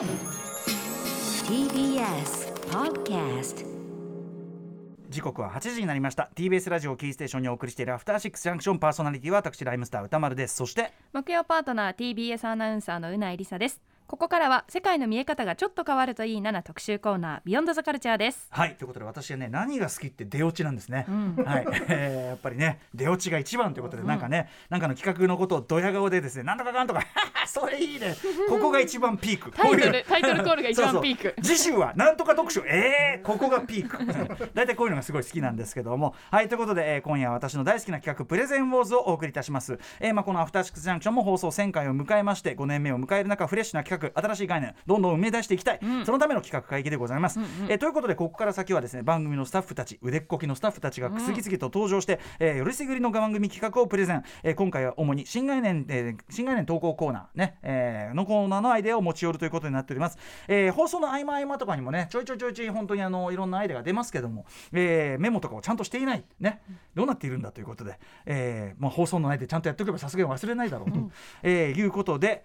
TBS Podcast 時刻は8時になりました。TBS ラジオキーステーションにお送りしているアフターシックスジャンクションパーソナリティは私ライムスター歌丸です。そして木曜パートナー TBS アナウンサーのうないりさですここからは世界の見え方がちょっと変わるといいなな特集コーナービヨンドザカルチャーです。はいということで私はね何が好きって出落ちなんですね、ん。はい、えーやっぱりね出落ちが一番ということで、なんかねなんかの企画のことをドヤ顔でですねなんとかかんとか それいいね。ここが一番ピーク。タイトル タイトルコールが一番ピーク。次週はなんとか特集。えー、ここがピーク。大体こういうのがすごい好きなんですけども。はいということで、えー今夜は私の大好きな企画プレゼンウォーズをお送りいたします、えーまあ、このアフターシックスジャンクションも放送1000回を迎えまして5年目を迎える中フレッシュな企画新しい概念どんどん生み出していきたい、そのための企画会議でございます、えーということでここから先はですね番組のスタッフたち腕っこきのスタッフたちが次々と登場して、えーよりすぐりの番組企画をプレゼン、えー今回は主に新概念、えー新概念投稿コーナーね、えーのコーナーのアイデアを持ち寄るということになっております、えー放送の合間合間とかにもねちょいちょいちょいちょい本当にあのいろんなアイデアが出ますけども、えーメモとかをちゃんとしていないねどうなっているんだということで、えーまあ、放送のアイデアちゃんとやっておけばさすがに忘れないだろうと、えーいうことで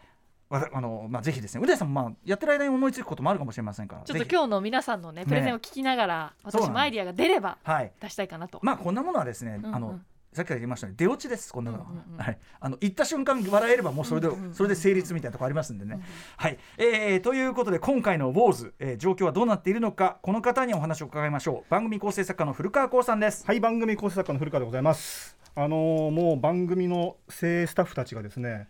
あのまあ、ぜひですね、う大さんも、まあ、やってる間に思いつくこともあるかもしれませんから。ちょっと今日の皆さんのねプレゼンを聞きながら、そうなんです私もアイディアが出ればはい、出したいかなと、まあこんなものはですね、うんうん。あのさっきから言いましたね出落ちですこんなのは、うんうんうん。はい。あの言った瞬間笑えればもうそれで、うんうんうんそれで成立みたいなとこありますんでね、はい、えーということで今回のウォーズ、えー状況はどうなっているのかこの方にお話を伺いましょう。番組構成作家の古川光さんです。はい番組構成作家の古川でございます。あのーもう番組の精鋭スタッフたちがですね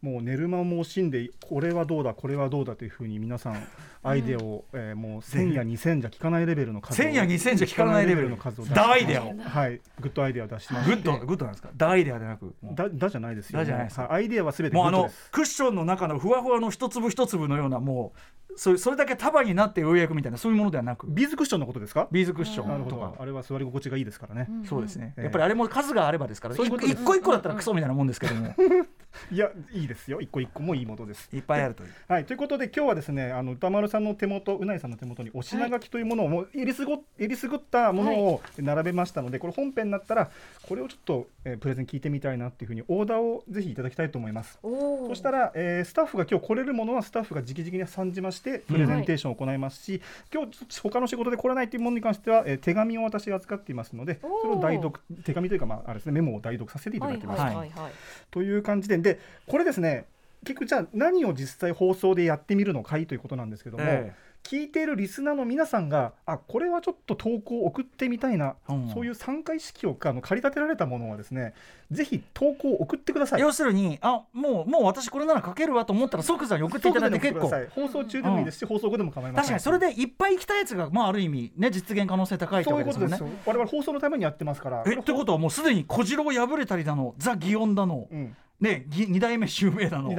もう寝る間も惜しんでこれはどうだこれはどうだというふうに皆さんアイデアを、えーもう1000や2000じゃ聞かないレベルの数を1000や2000じゃ聞かないレベルの数を出し駄アイデアをはい。グッドアイデアを出しましてグッドグッドなんですか？駄アイデアでなくもう。駄駄じゃないですよ、駄じゃないですはい。アイデアはすべてグもうあのクッションの中のふわふわの一粒一粒のようなもうそれそれだけ束になってようやくみたいなそういうものではなく。ビーズクッションのことですか？ビーズクッショなるほンとかど。あれは座り心地がいいですからね、そうですね、ええやっぱりあれも数があればですから一個一個だったらクソみたいなもんですけども いやいいですよ。一個一個もいいものです。いっぱいあるというはい、ということで今日はですねあの歌丸さんの手元うないさんの手元にお品書きというものをもうえりすごえりすぐったものを並べましたので、これ本編になったらこれをちょっと、えープレゼン聞いてみたいなっていうふうにオーダーをぜひいただきたいと思います。そしたら、えースタッフが今日来れるものはスタッフが直々に参じましてプレゼンテーションを行いますし、今日ちょっと他の仕事で来れないというものに関しては、えー手紙を私が扱っていますのでそれを代読手紙というか、まああれですね、メモを代読させていただいてます。はい。はい。という感じででこれですね結局じゃあ何を実際放送でやってみるのかいということなんですけども、え聞いているリスナーの皆さんがあこれはちょっと投稿を送ってみたいな、うん。そういう参加意識をあの駆り立てられたものはですねぜひ投稿を送ってください。要するにあもうもう私これなら書けるわと思ったら即座に送っていただいて結構。放送中でもいいですし、放送後でも構いません。確かにそれでいっぱい来たやつがまあある意味ね実現可能性高いってそうわけですもんね。いうことですよ。我々放送のためにやってますから。えってことはもうすでに小次郎破れたりだのザ・擬音だの、うんねぎ二代目襲名だの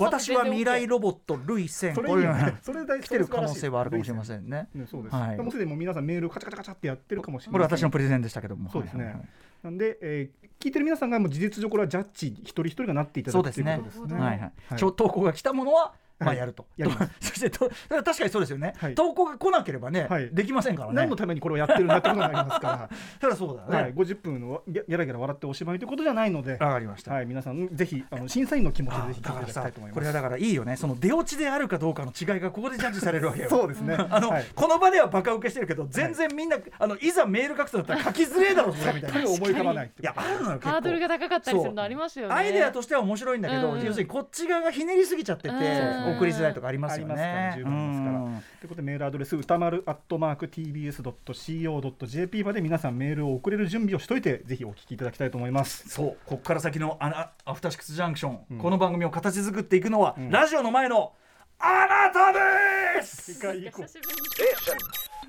私は未来ロボットルイセン。それいこれそれ大来てる。可能性はあるかもしれまん。せんね。ね、そうです、はい。もうすでにもう皆さんメールカチャカチャカチャってやってるかもしれこれません私のプレゼンでしたけども。そうですね。なんで、えー聞いてる皆さんがもう事実上これはジャッジ一人一人がなっていただくということですね。はいはい。投稿が来たものはまあはい。やると、やります。そしてと確かにそうですよね、はい。投稿が来なければね、はい。できませんからね。何のためにこれをやってるんだってことになりますかただ そうだら、ね、はい、50分のギャラギャラ笑っておしまいということじゃないので、わかりました、はい、皆さんぜひあの審査員の気持ちでぜひ聞いていただきたいと思います。これはだからいいよね。その出落ちであるかどうかの違いがここでジャッジされるわけよ。そうですね。あの、はい。この場ではバカ受けしてるけど全然みんな、あのいざメール書くとなったら書きづれえだろそれみたいな。思い浮かばないいやあるのよ結構。ハードルが高かったりするのありますよね。アイデアとしては面白いんだけど、うんうん。要するにこっち側がひねりすぎちゃってて、うん送りづらいとかありますよね。十分ありますからうん。ということでメールアドレス歌丸アットマーク tbs.co.jp まで皆さんメールを送れる準備をしといてぜひお聞きいただきたいと思います。そう。ここから先のアナアフターシックスジャンクション、うん。この番組を形作っていくのは、ん。ラジオの前のあなたです！世界以降久しぶりに。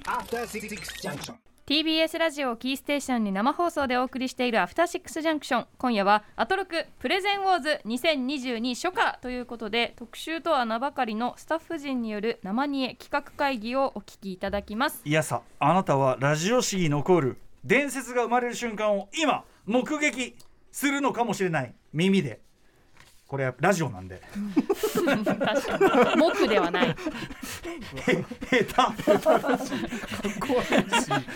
After Six Junction. TBS ラジオキーステーションに生放送でお送りしているアフターシックスジャンクション。今夜はアトロクプレゼンウォーズ2022初夏ということで特集とは名ばかりのスタッフ陣による生煮え企画会議をお聞きいただきます。いやさあなたはラジオ史に残る伝説が生まれる瞬間を今目撃するのかもしれない。耳で。これはラジオなんで。確かに。木ではない。下手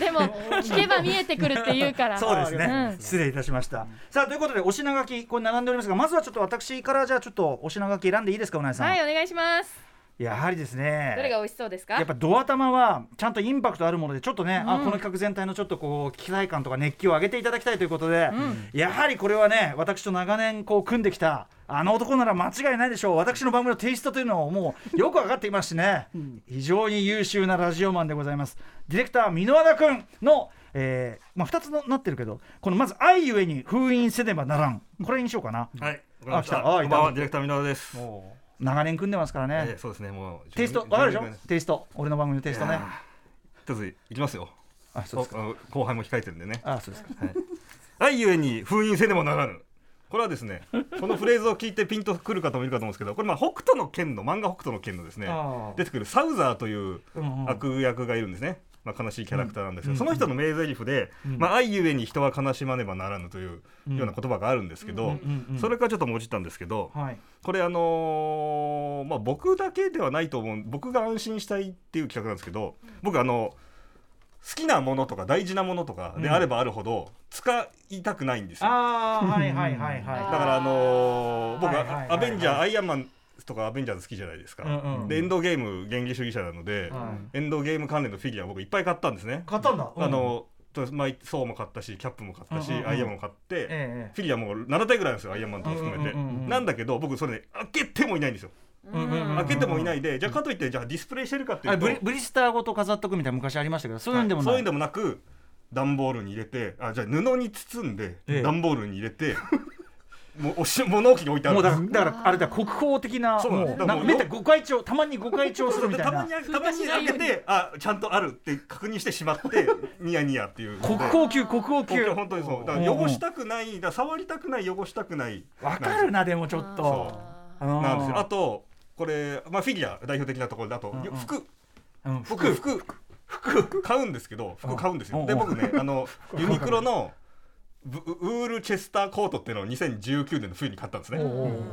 でも聞けば見えてくるって言うから。そうですね、うん。失礼いたしました。さあということでお品書き。これ並んでおりますがまずはちょっと私からじゃあちょっとお品書き選んでいいですか？うなえさん、はいお願いしますやはりですねどれが美味しそうですか？やっぱドア玉はちゃんとインパクトあるものでちょっとね、あうん。この企画全体のちょっとこう期待感とか熱気を上げていただきたいということで、ん。やはりこれはね私と長年こう組んできたあの男なら間違いないでしょう。私の番組のテイストというのをもうよく分かっていますしね、非常に優秀なラジオマンでございます。ディレクター箕輪田君のえーまあ、2つのなってるけどこのまず「愛ゆえに封印せねばならん」これにしようかな。はい、わかりました。あ来た。あこんばんは、ディレクター箕輪です。長年組んでますからね、えーそうですね、もう。テイスト分かるでしょ？テイスト俺の番組のテイストね一ついきますよ。あそうですか後輩も控えてるんでね。あそうですか愛ゆえに封印せねばならぬ。これはですね、このフレーズを聞いてピンとくる方もいるかと思うんですけど、これまあ北斗の剣の漫画北斗の剣のですね、出てくるサウザーという悪役がいるんですね。まあ、悲しいキャラクターなんですけど、その人の名台詞で、うん。まあ、愛ゆえに人は悲しまねばならぬといううん。ような言葉があるんですけど、それからちょっともじったんですけど、はい。これあのーまあ僕だけではないと思う僕が安心したいっていう企画なんですけど僕あの好きなものとか大事なものとかであればあるほど使いたくないんですよ、ああはいはいはいだはからあのー僕、はいはいはいはい。アベンジャーアイアンマンとかアベンジャーズ好きじゃないですか、うんうん。でエンドゲーム原理主義者なので、はエンドゲーム関連のフィギュア僕いっぱい買ったんですね、い買ったんだ。あのとまあ、ソーも買ったしキャップも買ったし、うんうんうん。アイアンマンも買って、えフィギュアも7体ぐらいあるんですよアイアンマンとか含めて、うんうんうんうんなんだけど僕それね開けてもいないんですよ。うんうんうん開けてもいないでじゃあかといってじゃあディスプレイしてるかっていうとあブリブリスターごと飾っとくみたいな昔ありましたけどそういうんでもない。そういうんでもなく段ボールに入れてあじゃあ布に包んでええ。段ボールに入れて、もうおし物置に置いてある。もうだからだからあれだ国宝的なそうなんです。だからもうめったに誤解帳たまに誤解帳するみたいな。たまにたまに開けてあちゃんとあるって確認してしまって ニヤニヤっていう。国宝級国宝級。本当にそう。だから汚したくないだから触りたくない汚したくない。わかるなでもちょっと。なんですよ。ああとこれ、まあ、フィギュア代表的なところだと、うんうん。服。うん服服。服。買うんですけど服買うんですうん。よで僕ねあのユニクロのブウールチェスターコートっていうのを2019年の冬に買ったんですね。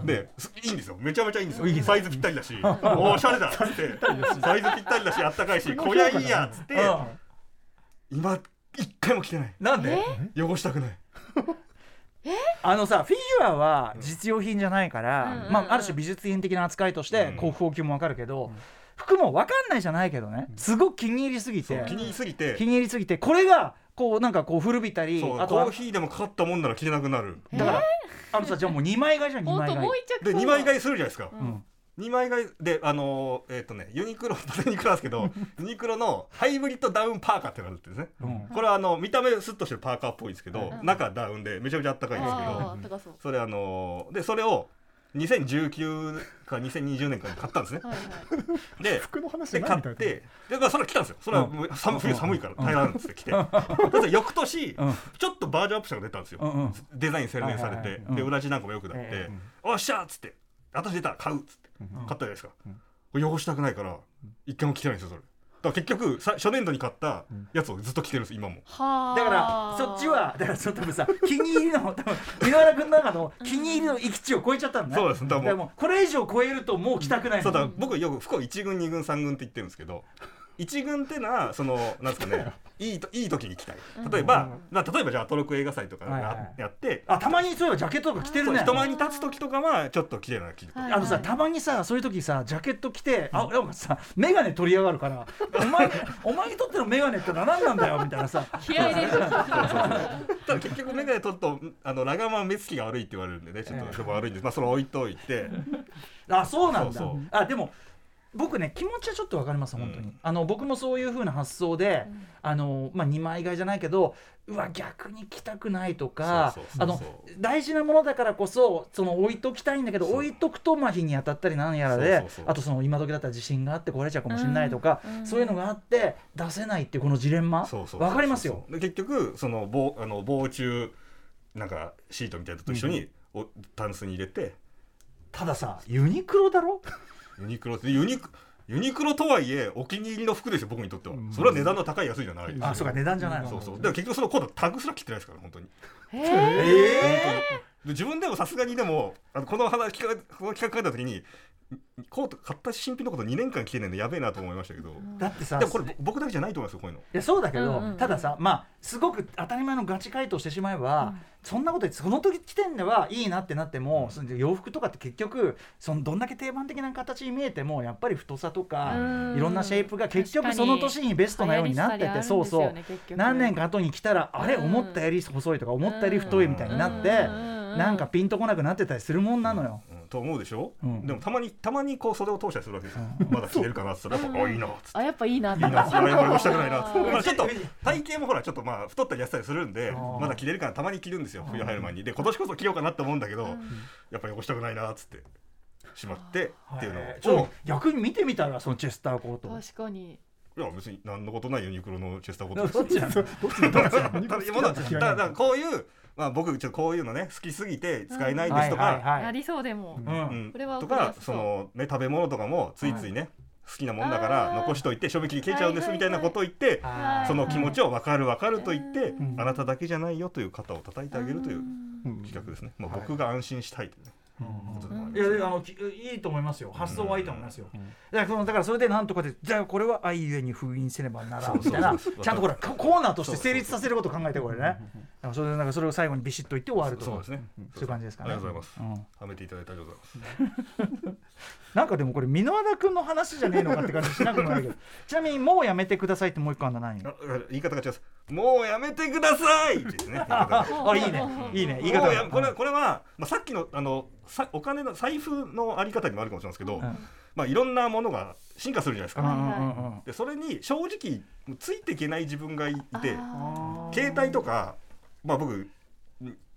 ですいいんですよ。めちゃめちゃいいんですよ。サイズぴったりだし。おしゃれだ。っつってサイズぴったりだしあったかいしこりゃいいやっつって。今一回も着てない。なんで？汚したくない。あのさフィギュアは実用品じゃないから、うんまあ、ある種美術品的な扱いとしてうん。国宝級もわかるけど、服もわかんないじゃないけどね。すごく気に入りすぎて。気に入りすぎて。気に入りすぎてこれがこうなんかこう古びたりあとはコーヒーでもかかったもんなら着れなくなる。だからあのさじゃあもう2枚買いじゃん2本当枚買い。で2枚買いするじゃないですか。うん。2枚買いであのーえっ、とねユニクロユニクロなんですけどユニクロのハイブリッドダウンパーカーってのがあるってですね。うん。これはあの見た目スッとしてるパーカーっぽいんですけど、うん。中ダウンでめちゃめちゃあったかいんですけあどう。それあのーでそれを2019か2020年かに買ったんですね。はいはい。で 服の話で買ってで、まあ、それは来たんですよ。それはもう寒冬寒いから耐えられるんですよ来て。翌年うん。ちょっとバージョンアップしたのが出たんですよ、うんうん。デザイン洗練されて、はいはいはい。うん。で裏地なんかも良くなって、えおっしゃーっつって私出たら買うっつって、買ったじゃないですか、これ汚したくないから一回も着てないんですよそれだから結局さ初年度に買ったやつをずっと着てるんです今も。はあ。だからそっちはだからその多分さ気に入りの多分井原君の中の気に入りの域値を超えちゃったのね。そうですだからもうもうこれ以上超えるともう着たくないの。そうだから僕よく服を1軍2軍3軍って言ってるんですけど1軍ってのはそのなんですかね いいといい時に着たい。例えば、まあ例えばじゃあアトロク映画祭とかや,、はいはい。やってあたまにそういえばジャケットとか着てるね。人前に立つ時とかはちょっと着れない着ると、はいあのさたまにさそういう時さジャケット着てあなんかさ眼鏡取り上がるからお前 お前にとっての眼鏡ってのは何なんだよみたいなさ。気合い入れる。ただ結局眼鏡取るとあのラガマン目つきが悪いって言われるんでねちょっと悪いんです、まあそれ置いといて。あそうなんだ。そうそう。あでも僕ね気持ちはちょっとわかります本当に、うん。あの僕もそういう風な発想で、あのまあ2枚買いじゃないけどうわ逆に着たくないとか大事なものだからこそその置いときたいんだけど置いとくとまあ日に当たったりなんやらであとその今時だったら地震があって壊れちゃうかもしれないとか、うん。そういうのがあって出せないっていうこのジレンマそうそうわかりますよ。で結局その防あの防虫なんかシートみたいなのと一緒に、おタンスに入れてたださユニクロだろ？ユニクロ。ってユニクユニクロとはいえお気に入りの服ですよ僕にとっては、それは値段の高い安いじゃないですよ。あそうか値段じゃないの。そうそう。でも結局その今度タグすら切ってないですから本当に。へえで自分でもさすがにでもあのこの話企画この企画書いた時にコート買った新品のこと2年間着てないのやべえなと思いましたけど、だってさでもこれぼ僕だけじゃないと思いますよこういうの。いやそうだけど、うんうんうん。たださまあすごく当たり前のガチ回答してしまえば、そんなことその時時点ではいいなってなっても、その洋服とかって結局そのどんだけ定番的な形に見えてもやっぱり太さとかうん。いろんなシェイプが結局その年にベストなようになっててそうそう。何年か後に来たらあれうん思ったより細いとか思ったより太いみたいになってなんかピンとこなくなってたりするもんなのよ。うんと思うでしょ、うん。でもたまにたまにこう袖を通したりするわけですよ、まだ着れるかなって言ったらやっぱあいいなっつって。あやっぱいいなって。いいな、それはしたくないなっつって。まあちょっと体型もほらちょっとまあ太ったり痩せたりするんでまだ着れるからたまに着るんですよ冬入る前に。で今年こそ着ようかなって思うんだけど、やっぱ汚したくないなっつってしまってっていうのはいちょっをと逆に見てみたらそのチェスターコート。確かに。いや別に何のことないユニクロのチェスターコート どっちなのどっちなのどっちなのただだからこういう、まあ、僕ちょっとこういうのね好きすぎて使えないですとか、はいはいはい。ありそうでも。うん。うん。これはとかその、ね、食べ物とかもついついね、好きなもんだから残しといて賞味期限切れちゃうんですみたいなことを言って、あーその気持ちを分かる分かると言って、ん。あなただけじゃないよという肩を叩いてあげるといううん。企画ですね、まあ、僕が安心したいというね、ことでもありいやであのきいいと思いますよ。発想はいいと思いますよ、だからそのだからそれでなんとかでじゃあこれは愛ゆえに封印せねばならんみたいな。ちゃんとこれココーナーとして成立させることを考えてこれね。だからそれでなんかそれを最後にビシッと言って終わるとか。そうですね、そういう感じですかね。ありがとうございます、うん。はめていただいてありがとうございますなんかでもこれ箕輪田君の話じゃねえのかって感じしなくもないけど。ちなみにもうやめてくださいってもう一個あんだ何あ言い方が違います。もうやめてくださいですね。あいいね。いいね。言い方これこれは、まあ、さっきのあのさお金の財布のあり方にもあるかもしれないですけど、ん。まあ、いろんなものが進化するじゃないですか、うんうんうんうん。でそれに正直ついていけない自分がいてあ携帯とか、まあ、僕、ん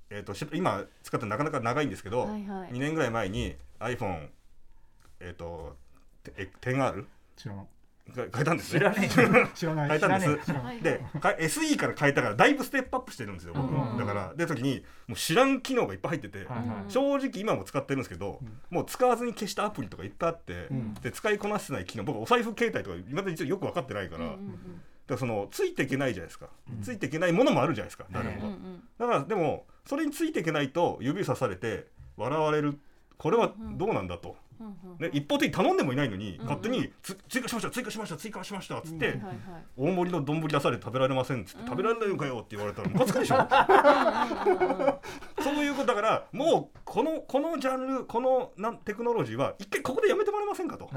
えー、とし今使ってなかなか長いんですけど、ーはいはい。2年ぐらい前に iPhone、えー、とえ 10R 知ら変えたんですね。知らね 知らない。変えたんです。知らねはい。でか SE から変えたからだいぶステップアップしてるんですよ、僕うんうん。だからで時にもう知らん機能がいっぱい入ってて、はいはい正直今も使ってるんですけど、もう使わずに消したアプリとかいっぱいあって、ん。で使いこなせてない機能僕お財布携帯とかいまだによく分かってないから,、うんうんだからそのついていけないじゃないですか、ついていけないものもあるじゃないですか誰も。が、うんうん。だからでもそれについていけないと指さされて笑われる。これはどうなんだと、うんうんね、一方的に頼んでもいないのに、勝手につ追加しました追加しました追加しましたっつって、はいはい大盛りの丼出されて食べられませんっつって、食べられないのかよって言われたらムカつくでしょ。そういうことだからもうこのこのジャンルこのなんテクノロジーは一回ここでやめてもらえませんかと。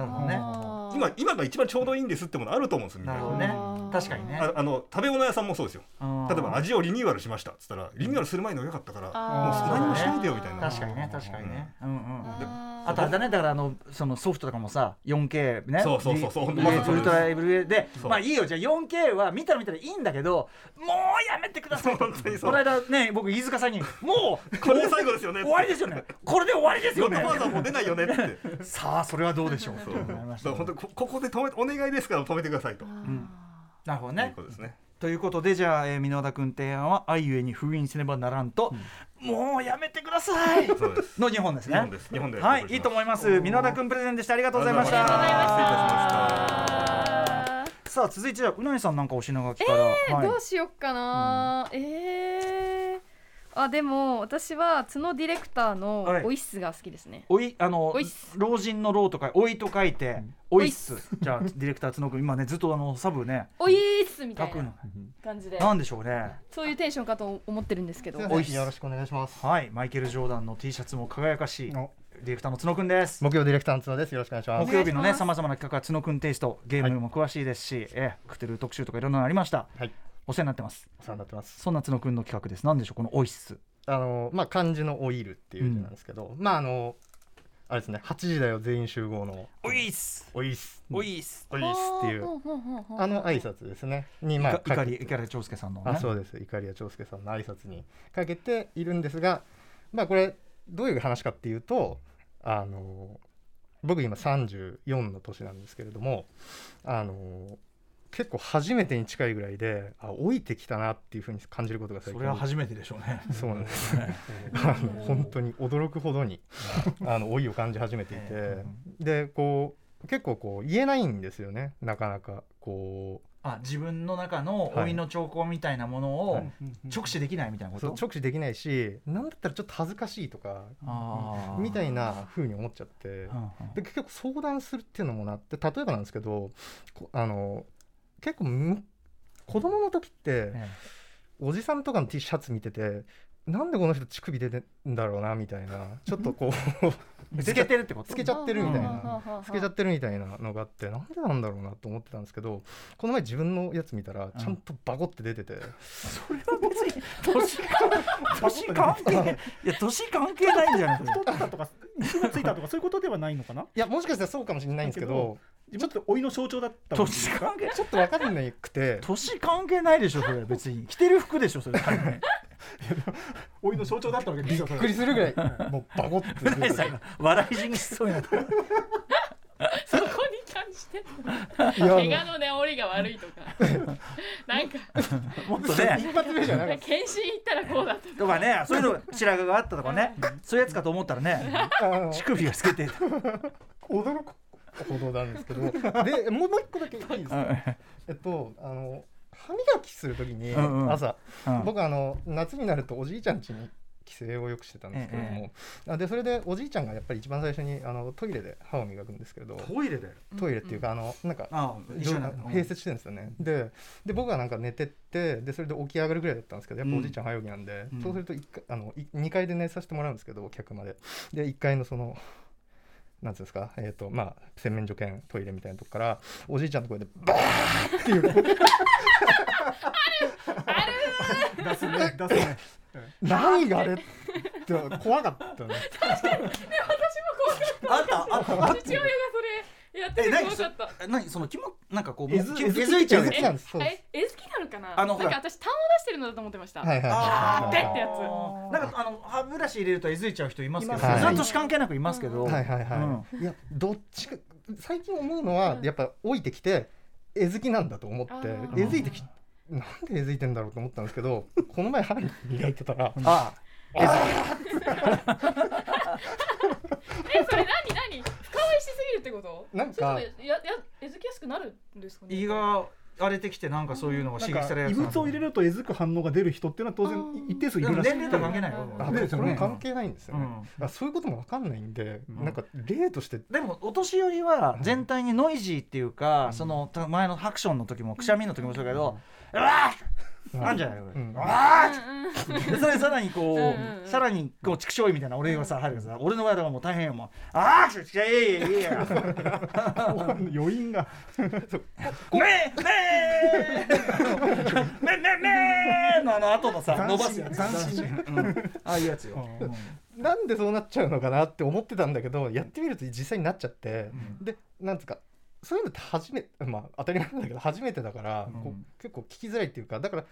今今が一番ちょうどいいんですってものあると思うんですよ。みんななるほどね。あー。確かにね。ああの食べ物屋さんもそうですよ。うん例えば味をリニューアルしましたっつったらリニューアルする前のが良かったからもう何もしないでよみたいな。確かにね確かにね。うんうんあとあれだねだからあのそのソフトとかもさ 4K ね。そうそうそうそう。ウルトラエブルで。そう。まあいいよじゃあ 4K は見たら見たらいいんだけどもうやめてください本当にそうこの間ね僕飯塚さんにもうこれで最後ですよね終わりですよね。これで終わりですよね。ヨッドファーザーもう出ないよねって。さあそれはどうでしょうそう本当にこここで止めお願いですから止めてくださいと。いなるほどうねことですねということでじゃあ、えー、箕輪田君提案は愛ゆえに封印せねばならんと、もうやめてください。の2本ですね。日本です。日本ではいいいと思います。箕輪田君プレゼンでした。ありがとうございました。ありがとうございました。さあ続いてじゃあうなぎさんなんかお品書きから、えはい。どうしよっかな、えー、あでも私は角ディレクターのはい。オイッスが好きですね、おいあのおいっす老人の老とかおいと書いて、おいっすじゃあディレクター角君今ねずっとあのサブね。おいっすみたいくの。感じで。なんでしょうね。そういうテンションかと思ってるんですけど。おいっすよろしくお願いします。はい。マイケル・ジョーダンの T シャツも輝かしいデおィレクターの角君です。木曜ディレクターの角です。よろしくお願いします。木曜日のねお願いします。さまざまな企画は角君テイストゲームも詳しいですし、えークテル特集とかいろんなのありました。はい、お世話になってます。お世話になってます。そんな角君の企画です。なんでしょうこのオイス。あのまあ漢字のオイルっていう字なんですけど、まああのあれですね、8時だよ全員集合のオイス。オイス。オイス。オイスっていうあの挨拶ですね。にまあいかかけりいかり長介さんのね。あそうです。いかりや長介さんの挨拶にかけているんですが、まあこれどういう話かっていうと、あの僕今34の年なんですけれども、あの結構初めてに近いぐらいで、あ老いてきたなっていうふうに感じることが最近それは初めてでしょうね。そうなんです。あの本当に驚くほどに あの老いを感じ始めていて、でこう結構こう言えないんですよね。なかなかこあ自分の中のはい。老いの兆候みたいなものを直視できないみたいなうこと、直視できないしなんだったらちょっと恥ずかしいとかみたいな風に思っちゃって。で結局相談するっていうのもなって例えばなんですけどこあの結構む子供の時ってえおじさんとかの T シャツ見ててなんでこの人乳首出てんだろうなみたいな。ちょっとこうえ つけてるってこと？つけちゃってるみたいうんなつけちゃってるみたいなのがあってなんでなんだろうなと思ってたんですけどこの前自分のやつ見たらちゃんとバコって出てて、それは別に 年関年関係 いや年関係ないんじゃない太ったとかついたとかそういうことではないのかな？いやもしかしたらそうかもしれないんですけどちょっと老いの象徴だった年関係ちょっと分かんなくて。年関係ないでしょそれ。別に。着てる服でしょそれ。仮に 老いの象徴だったわけですよびっくりするぐらい。もうバコって出ててうなぎさんが笑い死にしそうになった。そこに感じていや。怪我のね折りが悪いとか。なんかもっとね。一発目じゃなかっ検診行ったらこうだったとかね。そういうの白髪があったとかね。そういうやつかと思ったらね。乳首がつけて。驚くほどなんですけどでもうもう一個だけいいですか？えっとあの歯磨きするときにうんうん。朝、うん。僕あの夏になるとおじいちゃん家に帰省をよくしてたんですけども、あでそれでおじいちゃんがやっぱり一番最初にあのトイレで歯を磨くんですけれどトイレで？トイレっていうかあのなんか併設してるんですよね。でで僕はなんか寝てってでそれで起き上がるぐらいだったんですけどやっぱおじいちゃん早起きなんで、うん。そうすると一回あのい2階で寝させてもらうんですけど客まで。で1階のそのなんつうんですか？えっ、とまあ洗面所兼トイレみたいなとこからおじいちゃんの声でバーっていう。出すね出すね。何があれって怖かったね。あったあった。父親がそれやってて怖かった。え何その気もなんかこうえずきえずえずいちゃうやつ。えずきなんです。えかな。あのなんか私痰を出してるのだと思ってました、はいはいあーはいでってやつ。なんかあの歯ブラシ入れるとえずいちゃう人いますけど、い。ますそれは年関係なくいますけど、はいはいはい、いやどっちか最近思うのはやっぱ老いてきてえずきなんだと思ってあー。えずいてきなんでえずいてんだろうと思ったんですけど この前歯磨いてたらあ えそれ何何？深追いしすぎるってこと？なんかそれともややえずきやすくなるんですかね？胃が荒れてきてなんかそういうのが刺激されかる異物を入れるとえずく反応が出る人っていうのは当然一定数いでもるらしい年齢とは関係ないそれも関係ないんですよね、うん。あそういうことも分かんないんで、うん。なんか例として。でもお年寄りは全体にノイジーっていうか、そのた前のハクションの時もくしゃみの時もそうだけど、うわーなん。じゃないの、うん。うわうんうん。ーでそれさらにこう、さらにこう畜生みたいな俺がさ入るからさ俺の場合はもう大変よもうああちょちょいやいやいやいや。余韻が。めめめめめのあの後のさ伸ばすやつああいうやつよ、なんでそうなっちゃうのかなって思ってたんだけどやってみると実際になっちゃって、うんでなんつうかそういうのって初めまあ当たり前なんだけど初めてだから、うん結構聞きづらいっていうかだから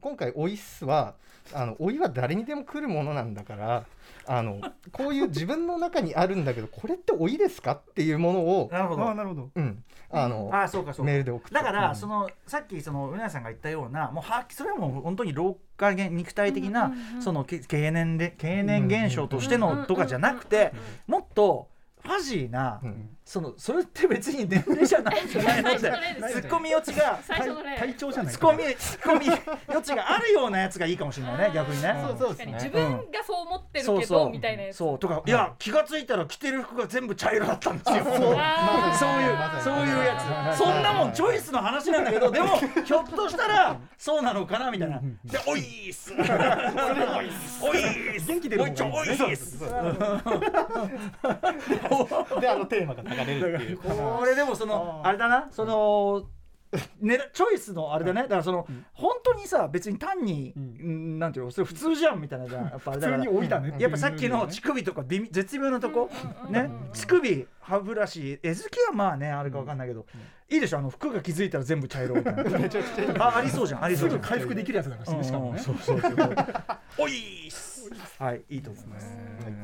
今回おいっすはあのおいは誰にでも来るものなんだからあのこういう自分の中にあるんだけどこれっておいですかっていうものを、なるほど。ああなるほど。うん、あのああそうかそうか。メールで送って。だから、うん。そのさっきそのうなやさんが言ったようなもうはそれはもう本当に老化現肉体的な、そのけ経年で経年現象としてのとかじゃなくて、もっとファジーな、うんそのそれって別に年齢じゃない。んじゃないのってツッコミ余地が体調じゃないツッコミツッコミ余地があるようなやつがいいかもしれないね逆にね。そうそう確かに。ですね自分がそう思ってるけどみたいなやつ。そう。とかいや気がついたら着てる服が全部茶色だったんですよ。そういうそういうやつ。そんなもんチョイスの話なんだけどでも ひょっとしたらそうなのかなみたいな。でおいっす。おいっす。元気でおいちょおいっす。であのテーマが流れるっていう。これでもそのあれだな。そのね、チョイスのあれだね。だからその、本当にさ別に単に、ん。なんていうのそれ普通じゃんみたいなじゃん。やっぱあれだから。普通に老いだね。やっぱさっきの乳首とか微妙絶妙なとこ、ね。乳首歯ブラシ絵付きはまあねあるかわかんないけど、いいでしょあの服が気づいたら全部茶色みたいな あありそうじゃんありそうじゃん。すぐ回復できるやつだからしかもね。そうそうそう。おいっすはいいいと思います。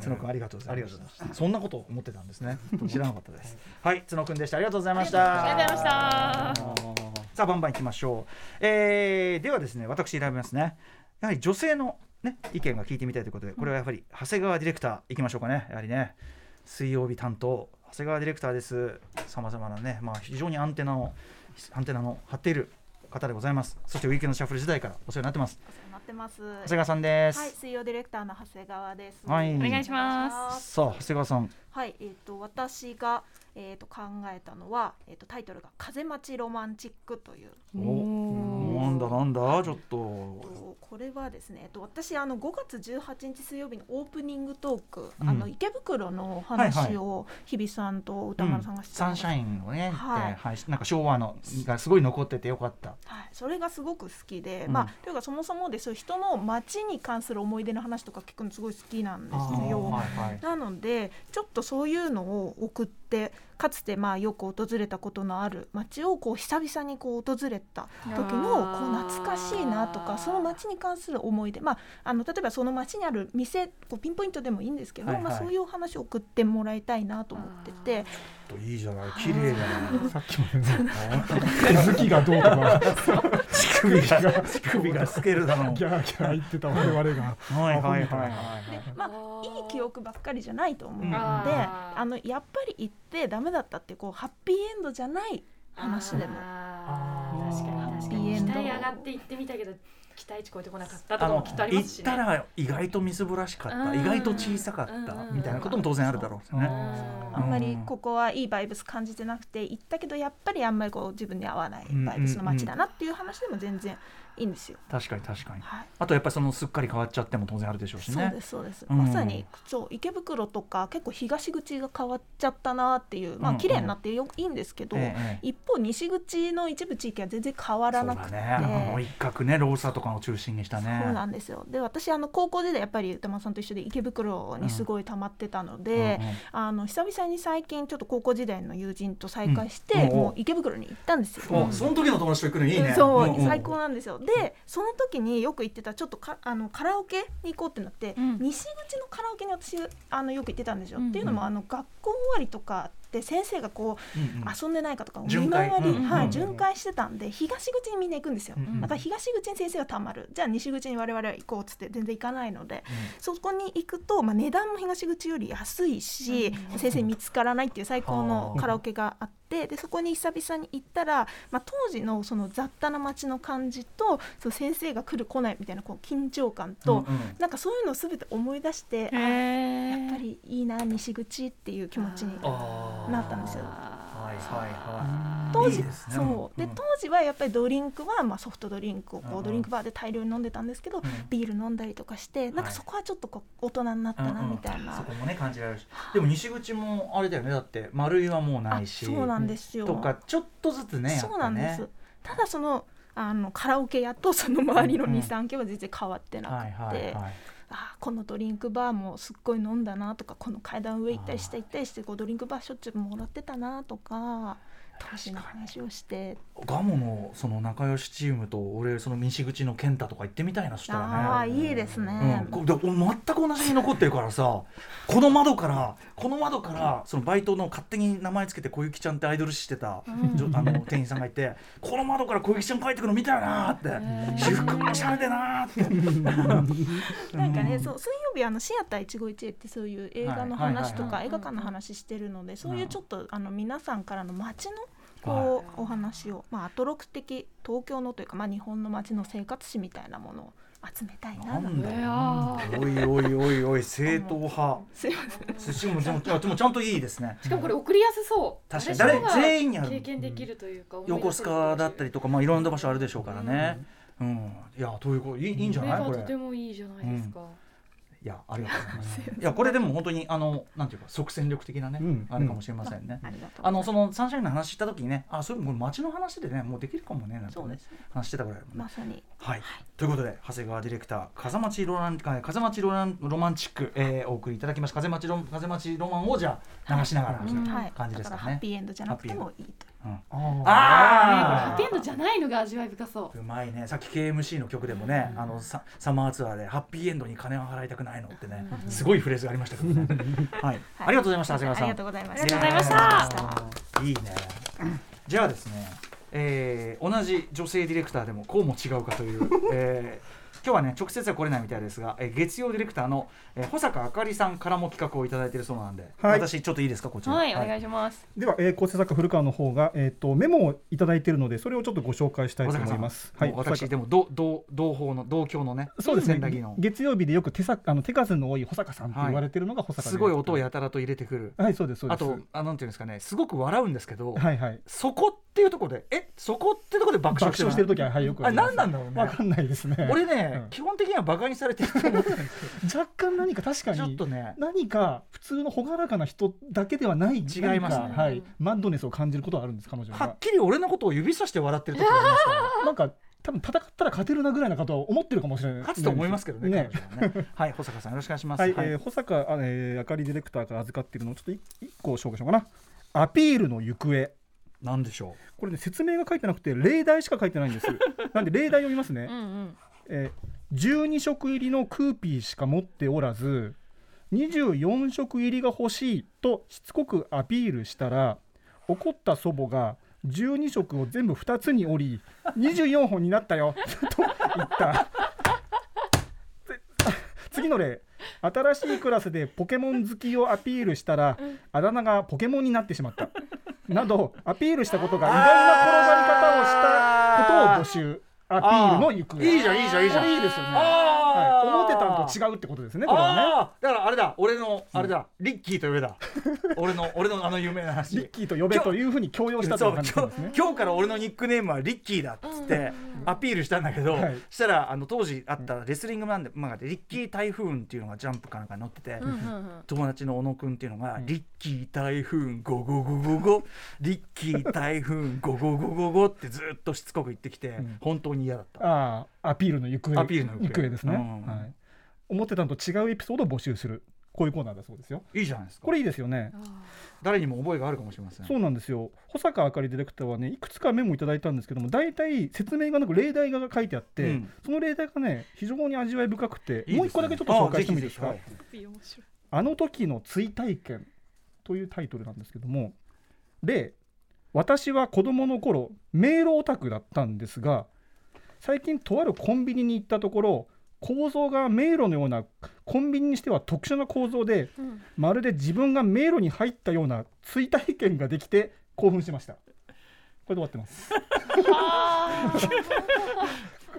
角くんありがとうございます。そんなこと思ってたんですね。知らなかったです。はい角くんでした。ありがとうございました。ありがとうございまさあバンバンいきましょう、えーではですね私選びますね。やはり女性のね意見が聞いてみたいということでこれはやはり長谷川ディレクターいきましょうかね。やはりね水曜日担当長谷川ディレクターです。さまざまなねまあ非常にアンテナをアンテナの張っている方でございます。そしてウィークエンドシャッフル時代からお世話になってます。なってます。長谷川さんです。はい、水曜ディレクターの長谷川です。はい。お願いします。さあ長谷川さん。はい、えっ、と私がえっ、と考えたのはえっ、とタイトルが風待ちロマンチックという。おなんだなんだちょっとここれはですね、えっと、私あの5月18日水曜日のオープニングトーク、うん。あの池袋のおはい話を日比さんと歌丸さんがしてサンシャインをね、はい。はい。なんか昭和のがすごい残っててよかった。はい、それがすごく好きで、うん。まあというかそもそもでそういう人の街に関する思い出の話とか聞くのすごい好きなんですよ。はいはい。なのでちょっとそういうのを送ってかつてまあよく訪れたことのある街をこう久々にこう訪れた時のこう懐かしいなとかその街に関する思い出、まあ、あの例えばその街にある店こうピンポイントでもいいんですけど、はいはい。まあ、そういうお話を送ってもらいたいなと思ってていいじゃない。綺麗ない。さっきもね手づきがどうとか。乳首が乳首が透けるだろう。ギャーギャー言ってた我々がはいはいはいはい。まあ、いい記憶ばっかりじゃないと思うので、あのやっぱり行ってダメだったってこうハッピーエンドじゃない話でも。確かに確かに。ーエンド。期待上がって行ってみたけど期待値超えてこなかったとかもきっとありま行っすしね。たら意外とみすぼらしかった、うん。意外と小さかった。うんみたいなことも当然あるだろうしね。あんまりここはいいバイブス感じてなくて行ったけどやっぱりあんまりこう自分に合わないバイブスの街だなっていう話でも全然いいんですよ。確かに確かに。はいあとやっぱりそのすっかり変わっちゃっても当然あるでしょうしね。そうですそうです、うんまさにそう池袋とか結構東口が変わっちゃったなっていうまうんうんあ綺麗になってよいいんですけど、ええ一方西口の一部地域は全然変わらなくて、だね。あの一角ねローサーとかを中心にしたね。そうなんですよで私あの高校時代やっぱり歌丸さんと一緒で池袋にすごい溜まってたので、うんうんあの久々に最近ちょっと高校時代の友人と再会して、もう池袋に行ったんですよ。おその時の友達と行くのいいね。そう、んん最高なんですよでその時によく行ってたちょっとかあのカラオケに行こうってなって、うん。西口のカラオケに私あのよく行ってたんですよ、うん。っていうのもあの学校終わりとかって先生がこう、うんうん。遊んでないかとかを見巡回。回り、うんはいうん巡回してたんで東口にみんな行くんですよ、うんうん。だから東口に先生がたまる。じゃあ西口に我々は行こうっつって全然行かないので、そこに行くと、まあ、値段も東口より安いし、先生見つからないっていう最高のカラオケがあってでそこに久々に行ったら、まあ、当時のその雑多な街の感じとその先生が来る来ないみたいなこう緊張感と、うんうん。なんかそういうのを全て思い出して、あやっぱりいいな西口っていう気持ちになったんですよ。はいはいはい。当時そう。でん。当時はやっぱりドリンクはまあソフトドリンクをこうん。ううんドリンクバーで大量に飲んでたんですけど、ん。ビール飲んだりとかしてなんかそこはちょっとこう大人になったなみたいな、そこもね感じられるし。でも西口もあれだよね。だって丸いはもうないしあそうなんですよ。とかちょっとずつねねそうなんです。ただそのあのカラオケ屋とその周りのうんうん。23軒は全然変わってなくて、はいはいはいあこのドリンクバーもすっごい飲んだなとかこの階段上行ったり下行ったりしてこうドリンクバーしょっちゅうもらってたなとか話をして。ガモのその仲良しチームと俺その西口の健太とか行ってみたいなそしたらね。ああいいですね、うん、こで俺全く同じに残ってるからさ この窓からこの窓からそのバイトの勝手に名前つけて小雪ちゃんってアイドル視してた、じょあの店員さんがいてこの窓から小雪ちゃん帰ってくるの見たよなーって。私服もしゃれてなーって。なんかね、そう水曜日あのシアター151ってそういう映画の話とか映画館の話してるので、そういうちょっとあの皆さんからの街のはいこうお話を、まあアトロク的東京のというかまあ日本の街の生活史みたいなものを集めたいな。なんだよー。おいおいおいおい正統派。すいません。しかもでもでもちゃんといいですね。しかもこれ送りやすそう。確かに。誰全員にある。経験できるというか横須賀だったりとかまあいろんな場所あるでしょうからね。うん、いやということいいいいんじゃない？これ。とてもいいじゃないですか、いやありがとうございます。いやこれでも本当にあのなんていうか即戦力的なね、うんあれかもしれませんね。う。あのそのサンシャインの話した時にね、あそういうこれ街の話でねもうできるかもねなんてねそうですね。話してたぐらいねまさに。はい。ということで長谷川ディレクター風待ちロマン風待ちロマンロマンチック、えー、お送りいただきました風待ちロ風待ちロマンをじゃあ流しながらうはい。感じですだからね。からハッピーエンドじゃなくてもいいと。うん。ああハッピーエンドじゃないのが味わい深そう。うまいね。さっき KMC の曲でもね、あのササマーツアーでハッピーエンドに金を払いたくないのってね、すごいフレーズがありましたけどね、はい、ありがとうございました長谷川さん。ありがとうございまあす。りがとうございました。いいね。じゃあですね、えー同じ女性ディレクターでもこうも違うかという、えー今日はね直接は来れないみたいですが、えー月曜ディレクターの、えー保坂あかりさんからも企画をいただいているそうなんで、はい。私ちょっといいですかこちら。はい、お願いします。では、えー、構成作家古川の方が、えー、とメモをいただいているのでそれをちょっとご紹介したいと思います。はい、私でも同同同胞の同郷のねそうですね。千駄木の。月曜日でよく手さあの手数の多い保坂さんって言われてるのが保坂すごい音をややたらと入れてくる。はいそうですそうであすとあなんていうんですかねすごく笑うんですけど、はいはい。そこっていうところでえそこってところで爆爆笑してる笑してる時ははいよくあれります。何なんだろうね。わかんないですね。俺ね、うん。基本的にはバカにされてると思ってるんです若干何か確かよちょっにとね。何か普通の朗らかな人だけではない違いますね。はい。マッドネスを感じることはあるんです彼女がはっきり俺のことを指さして笑ってる時がありますから。なんか多分戦ったら勝てるなぐらいなことは思ってるかもしれない。勝つと思いますけどねね。ね。はい保坂さんよろしくお願いします。はい、えー保坂あ、えーあかりディレクターから預かっているのをちょっとい一個紹介しようかな。アピールの行方。なんでしょこれね説明が書いてなくて例題しか書いてないんです。なんで例題読みますね、うんうん。えー12食入りのクーピーしか持っておらず24食入りが欲しいとしつこくアピールしたら怒った祖母が12食を全部2つに折り24本になったよと言った。次の例。新しいクラスでポケモン好きをアピールしたらあだ名がポケモンになってしまった。などアピールしたことが意外な転がり方をしたことを募集。アピールの行方。ういいじゃんいいじゃんいいじゃん。いいですよね、あはい、ってたのと違うってことですねこれはね。ああだからあれだ俺のあれだ、リッキーと呼べだ。俺の俺のあの有名な話。リッキーと呼べというふうに強要したとそいうう感じですね。今日から俺のニックネームはリッキーだっつってアピールしたんだけど、はい。したらあの当時あったレスリングマンで漫画でリッキー台風っていうのがジャンプかなんかに載ってて、うんうんうん。友達の小野くんっていうのが、うん。リッキー台風ゴゴゴゴゴリッキー台風ゴゴゴゴゴってずっとしつこく言ってきて、ん。本当に嫌だった。ああアピールの行方。アピールの行方ですね、うん。はい、思ってたのと違うエピソードを募集する。こういうコーナーだそうですよ。いいじゃないですか。これいいですよね。誰にも覚えがあるかもしれません。そうなんですよ。保坂あかりディレクターはねいくつかメモいただいたんですけども大体説明がなく例題が書いてあって、うん。その例題がね非常に味わい深くていいね。もう一個だけちょっと紹介してもいいですか？あぜひぜひ。あの時の追体験というタイトルなんですけども例私は子供の頃迷路オタクだったんですが最近とあるコンビニに行ったところ構造が迷路のようなコンビニにしては特殊な構造でうん。まるで自分が迷路に入ったような追体験ができて興奮しました。これで終わってます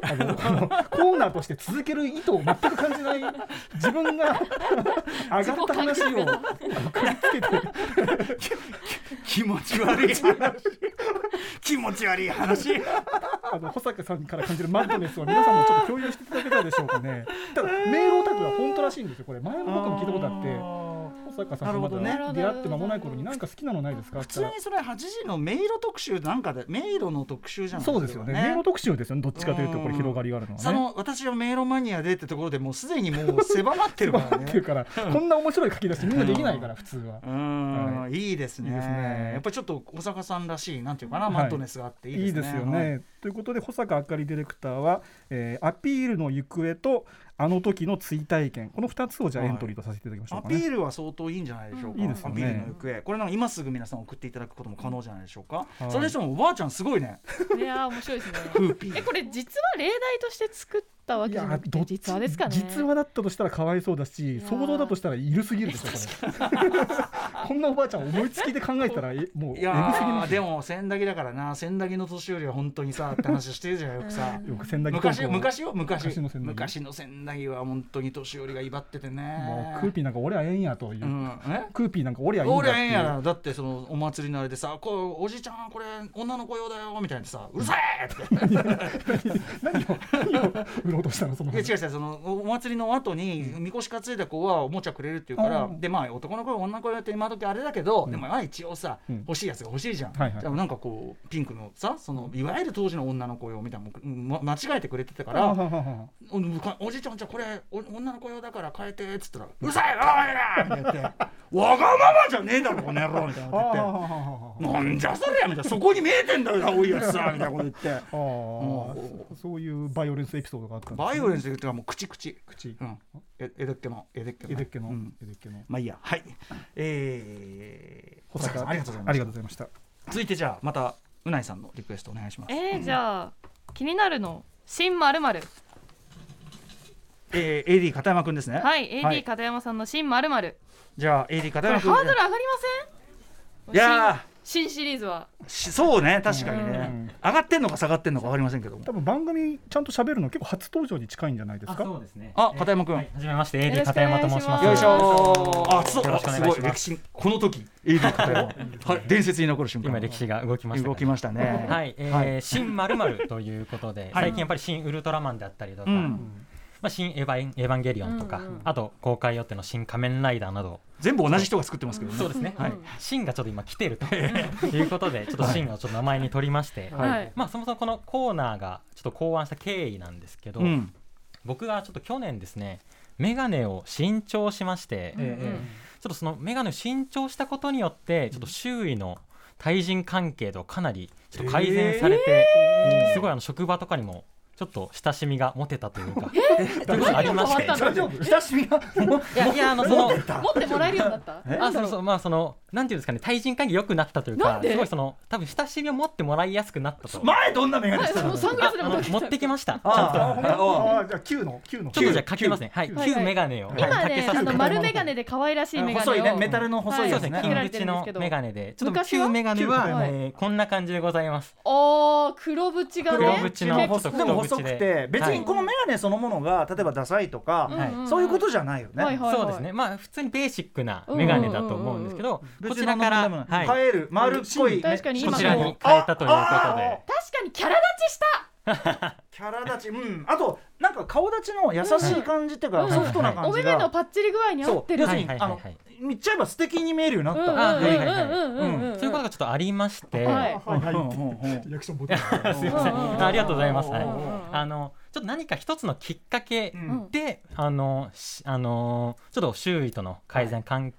あのコーナーとして続ける意図を全く感じない自分が 上がった話をくっつけて気持ち悪い話。気持ち悪い話。あの保坂さんから感じるマッドネスを皆さんもちょっと共有していただけたでしょうかね。ただ迷路オタクは本当らしいんですよこれ。前も僕も聞いたことあって保坂さんとまだなるほどね。出会って間もない頃になんか好きなのないですか？普通にそれ8時の迷路特集なんかで迷路の特集じゃないそうですよね。迷路特集ですよ。ねどっちかというとこれ広がりがあるのはね。その私は迷路マニアでってところでもうすでにもう狭まってるからね。っていうからこんな面白い書き出しみんなできないから普通は。うーん、、はい。いですね。いいですね。やっぱりちょっと小坂さんらしいなんていうかな、はい。マットネスがあっていいですね。いいですよね。ということで保坂あかりディレクターは、えーアピールの行方とあの時の追体験。この2つをじゃあエントリーとさせていただきましょうかね。アピールは相当いいんじゃないでしょうか、いいですよね。アピールの行方。これなんか今すぐ皆さん送っていただくことも可能じゃないでしょうか、はい。それでしもおばあちゃんすごいね。いやー面白いですね。えこれ実は例題として作ったわけじゃなくて実話ですかね。実話だったとしたらかわいそうだし想像だとしたらいるすぎるでしょこれ。こんなおばあちゃん思いつきで考えたらえもうえぐすぎいやますーでも千駄木だからな。千駄木の年寄りは本当にさって話してるじゃんよくさ。よく千駄木昔昔よ昔。昔の千駄木。昔の千駄木は本当に年寄りが威張っててね。もうクーピーなんか俺はええんやという、うん。え？クーピーなんか俺はええんやなだってそのお祭りのあれでさ「こうおじいちゃんこれ女の子用だよ」みたいなさ「うるさい!」って。何を何を売ろうとしたのそのいや違う違うそのお祭りの後にみこし担いだ子はおもちゃくれるっていうから、うん。でまあ男の子よ女の子よって今時あれだけど、ん。でもまあ一応さ、うん。欲しいやつが欲しいじゃん、はいはい。でもなんかこうピンクのさそのいわゆる当時の女の子用みたいなま間違えてくれてたから、おおじいちゃんじゃあこれお女の子用だから変えてっつったら「うるさいわがままだ!」みたいな言って「わがままじゃねえだろこの野郎」みたいなこと言って。なんじゃそりゃみたいな。そこに見えてんだよ青いやつさみたいなこと言って。そういうバイオレンスエピソードがあバイオレンス言ってかもう口口口。うん。えエデッケの？エデッケの。エデッケの、うん。エデッケの？まあいいや。はい。えー、保坂さん。ありがとうございまありしたがとうございました。続いてじゃあまたうないさんのリクエストお願いします。えー、じゃあ気になるの新まるまるえー、AD 片山くんですね。はい、はい。AD 片山さんの新まるまる。じゃあ AD 片山くん。ハードル上がりません？いや新新シリーズは。そうね確かにうん。ね上がってんのか下がってんのか分かりませんけども。多分番組ちゃんと喋るの結構初登場に近いんじゃないですあかそうですね。あ片山くん。はじめまして、AD 片山と申します。よいしょあそう。よろしくお願いします。すごい歴史この時 AD 片山。はい。伝説に残る瞬間。今歴史が動きましたか動きましたね。はい、えーはい。新まるまるということで、はい。最近やっぱり新ウルトラマンであったりとか、うんまあ新エヴァンエヴァンゲリオンとか、うんうんあと公開予定の新仮面ライダーなど、全部同じ人が作ってますけどね。そうですね。はい。新がちょっと今来てると いうことで、ちょっと新をちょっと名前に取りまして、はい。まあそもそもこのコーナーがちょっと考案した経緯なんですけど、うん。僕がちょっと去年ですね、メガネを新調しまして、うんうん。ちょっとそのメガネを新調したことによってちょっと周囲の対人関係とかなりちょっと改善されて、すごいあの職場とかにもちょっと親しみが持てたというか、ということがありまして、親しみが？いやいやあのその持ってもらえるようになった？あそうそう。まあそのなんていうんですかね。対人関係良くなったというか、なんで？すごいその多分親しみを持ってもらいやすくなったと。前どんなメガネしてたの？そのサングラスであのも持ってきました。ちゃんと。あああーじゃの旧の。ちょっとじゃあ書きますね。はい、はいはい旧メガネを、はい。今かけね、あの丸メガネで可愛らしいメガネを。細いね。メタルの細いですね、金縁のメガネで、ちょっと昔は？旧メガネは、旧はいえーこんな感じでございます。おー黒縁がね。黒縁のでもちょっとでも細く太て別はい。にこのメガネそのものが例えばダサいとか、うんうんうん。そういうことじゃないよね、はいはいそうですね、まあ普通にベーシックなメガネだと思うんですけど、こ別ちらから、のはい、変える丸っこい、確かに今こちらに変えたということで、確かにキャラ立ちした。キャラ立ちうん。あとなんか顔立ちの優しい感じっていうか、うん。ソフトな感お目じが、目のパッチリ具合に合ってる。そはいはいはいはっちゃえば素敵に見えるようになった。そういうことがちょっとありまして、はい。はいはい。リアクションありがとうございます。はい。あのちょっと何か一つのきっかけうん。で、あのしあのちょっと周囲との改善かんち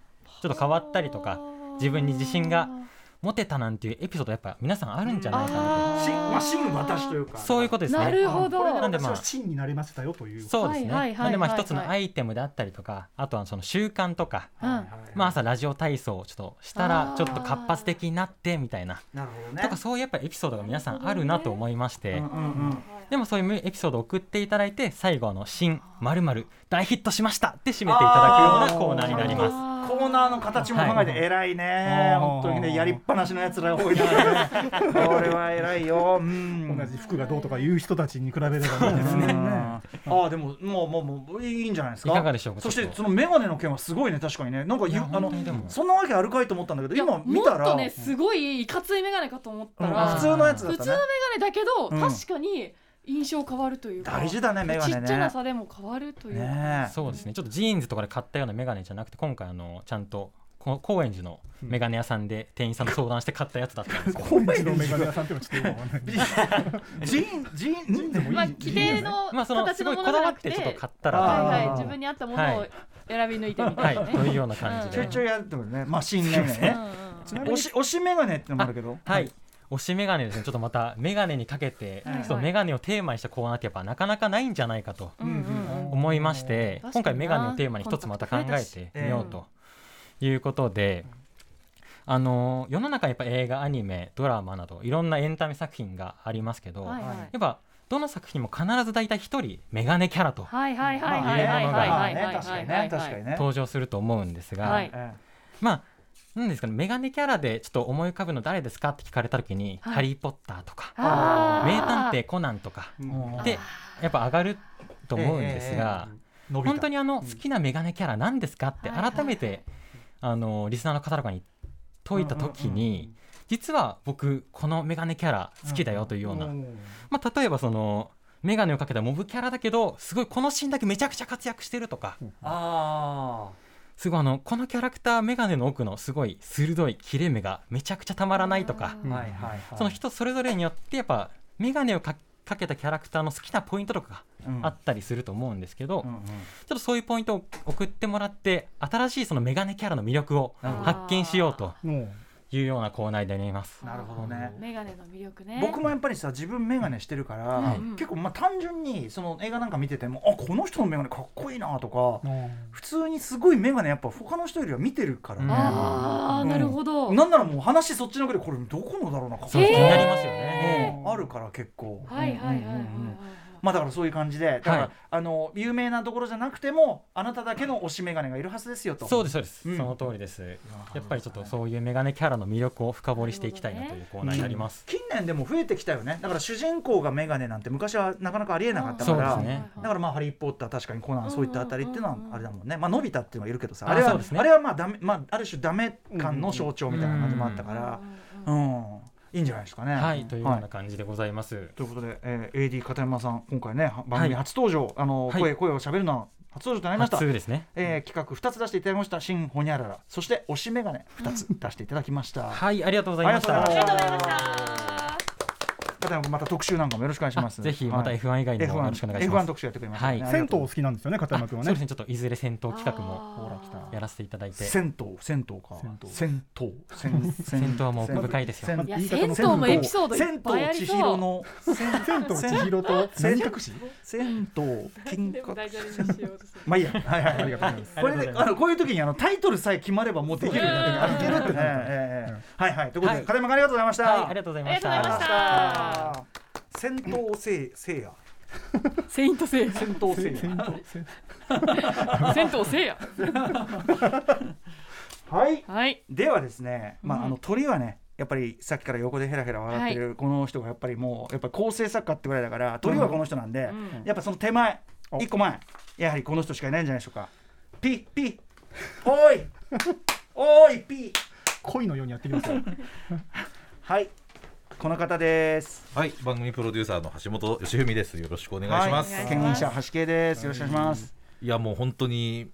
ょっと変わったりとか自分に自信が持てたなんていうエピソードやっぱ皆さんあるんじゃないかな真まあ真私というとか。そういうことですね。なるほど。なんでまあ真になりましたよという。そうですね。なんでまあはい一つのアイテムであったりとか、あとはその習慣とか、うん。まあ朝ラジオ体操をちょっとしたらちょっと活発的になってみたいな、なるほどね。とかそういうやっぱエピソードが皆さんあるなと思いまして、うんうんうん。でもそういうエピソードを送っていただいて最後あの新まるまる大ヒットしましたって締めていただくようなコーナーになります。コーナーの形も考えて偉いね、はい。本当にねやりっぱなしのやつら多いな。ねこれは偉いよ。うん。同じ服がどうとか言う人たちに比べればね。うん。ああでももうもうもういいんじゃないですか？いかがでしょうかそしてそのメガネの件はすごいね確かにね。なんかゆあのそんなわけあるかいと思ったんだけど今見たら。もっとねすごいいかついメガネかと思ったうん。ら、普通のやつだったね。普通のメガネだけど、うん。確かに印象変わるというか大事だねメガネね。ちっちゃな差でも変わるというか、ねえ。そうですね。ちょっと JINS とかで買ったようなメガネじゃなくて今回あのちゃんとこ高円寺のメガネ屋さんで店員さんと相談して買ったやつだったんですけど。高円寺のメガネ屋さんっていうのはちょっとよくわかんない JINS JINS でもいいまあ規定の形すごいのものじゃなくこだわっててちょっと買ったら。はいはい自分に合ったものを選び抜いてみたはい。い。なね、というような感じで。ちょいちょいやってもね。まあ新メガネうんねうん。推し推しメガネってのもあるけど。はい推しメガネですね。ちょっとまたメガネにかけて、はいちょっとメガネをテーマにしたコーナーってやっぱなかなかないんじゃないかと思いまして、今回メガネをテーマに一つまた考えてみようということで、あの世の中にやっぱ映画アニメドラマなどいろんなエンタメ作品がありますけど、はいはい。やっぱどの作品も必ず大体一人メガネキャラとはいはいはいまあねはいはいはいまあはいはいね確かにはいね確かにね登場すると思うんですが、はいえまあなんですかねメガネキャラでちょっと思い浮かぶの誰ですかって聞かれた時に「はい。ハリー・ポッター」とかあ「ー。名探偵コナン」とか。でやっぱ上がると思うんですが、伸びた。本当にあの好きなメガネキャラ何ですかって改めてあのリスナーの方とかに解いた時に実は僕このメガネキャラ好きだよというような、まあ、例えばそのメガネをかけたモブキャラだけどすごいこのシーンだけめちゃくちゃ活躍してるとか。あすごいあのこのキャラクターメガネの奥のすごい鋭い切れ目がめちゃくちゃたまらないとか。その人それぞれによってやっぱメガネをかかけたキャラクターの好きなポイントとかうん。があったりすると思うんですけど、うんうん。ちょっとそういうポイントを送ってもらって新しいそのメガネキャラの魅力を発見しようともいうようなコーナーであります。なるほどね。メガネの魅力ね。僕もやっぱりさ自分メガネしてるから、はい結構まあ単純にその映画なんか見ててもあこの人のメガネかっこいいなとかうも普通にすごいメガネやっぱ他の人よりは見てるから。ね、ああなるほど。なんならもう話そっちのけでこれどこのだろうなかっこそういい気になりますよね。うん。あるから結構。はいはいはいはいはい。うんうんうんうんまあだからそういう感じでだから、はいあの有名なところじゃなくてもあなただけの推しメガネがいるはずですよと。そうですそうです、うん。その通りです。やっぱりちょっとそういうメガネキャラの魅力を深掘りしていきたいなというコーナーになります、近年でも増えてきたよね。だから主人公がメガネなんて昔はなかなかありえなかったから。そうですね。だからまあ「ハリー・ポッター」確かにコナンそういったあたりっていうのはあれだもんね。まあのび太っていうのはいるけどさ。あれはね。あれはまあダメまあある種ダメ感の象徴みたいな感じもあったから。うんいいんじゃないですかね。はいというようはな感じでございます、ということで、えー、AD 片山さん今回ねは番組初登場、あのはい。声声を喋るのは初登場となりました。初ですね。えー企画2つ出していただきました。新ホニャララそして推しメガネ2つ出していただきました、はいありがとうございました。ありがとうございました片山君また特集なんかもよろしくお願いします。あぜひまた F1 以外にもよろしくお願いし F1 ます。特集やってくれましたね、はい。あり銭湯好きなんですよね片山君はね。そうですね。ちょっといずれ戦闘企画もやらせていただいて。銭湯銭湯か。銭湯。銭戦闘はもう奥深いですよ。銭い銭湯のエピソードいっぱいあり千そう。尋の銭湯千尋と何隠し？銭湯金でも閣まあいいや。はいはいありがとうございます。これであのこういう時にあのタイトルさえ決まればもうできるようになってくるいけるってはいはい。ということではい。片山君ありがとうございました。はいありがとうございましありがとうございまたした戦闘せいせいや。セイントセイヤ戦闘せいや。銭湯せいや。はい。はい。ではですね、まあ、うん。あの鳥はねやっぱりさっきから横でヘラヘラ笑ってるこの人がやっぱりもうやっぱ構成作家ってぐらいだから鳥はこの人なんで、うん。やっぱその手前お。一個前やはりこの人しかいないんじゃないでしょうか。ピッピッ。おい。おいピッ。恋のようにやってきますよ はいこの方です。はい、番組プロデューサーの橋本義文です。よろしくお願いします。はいい、牽引者橋系です。よろしくお願いします、や、もう本当に、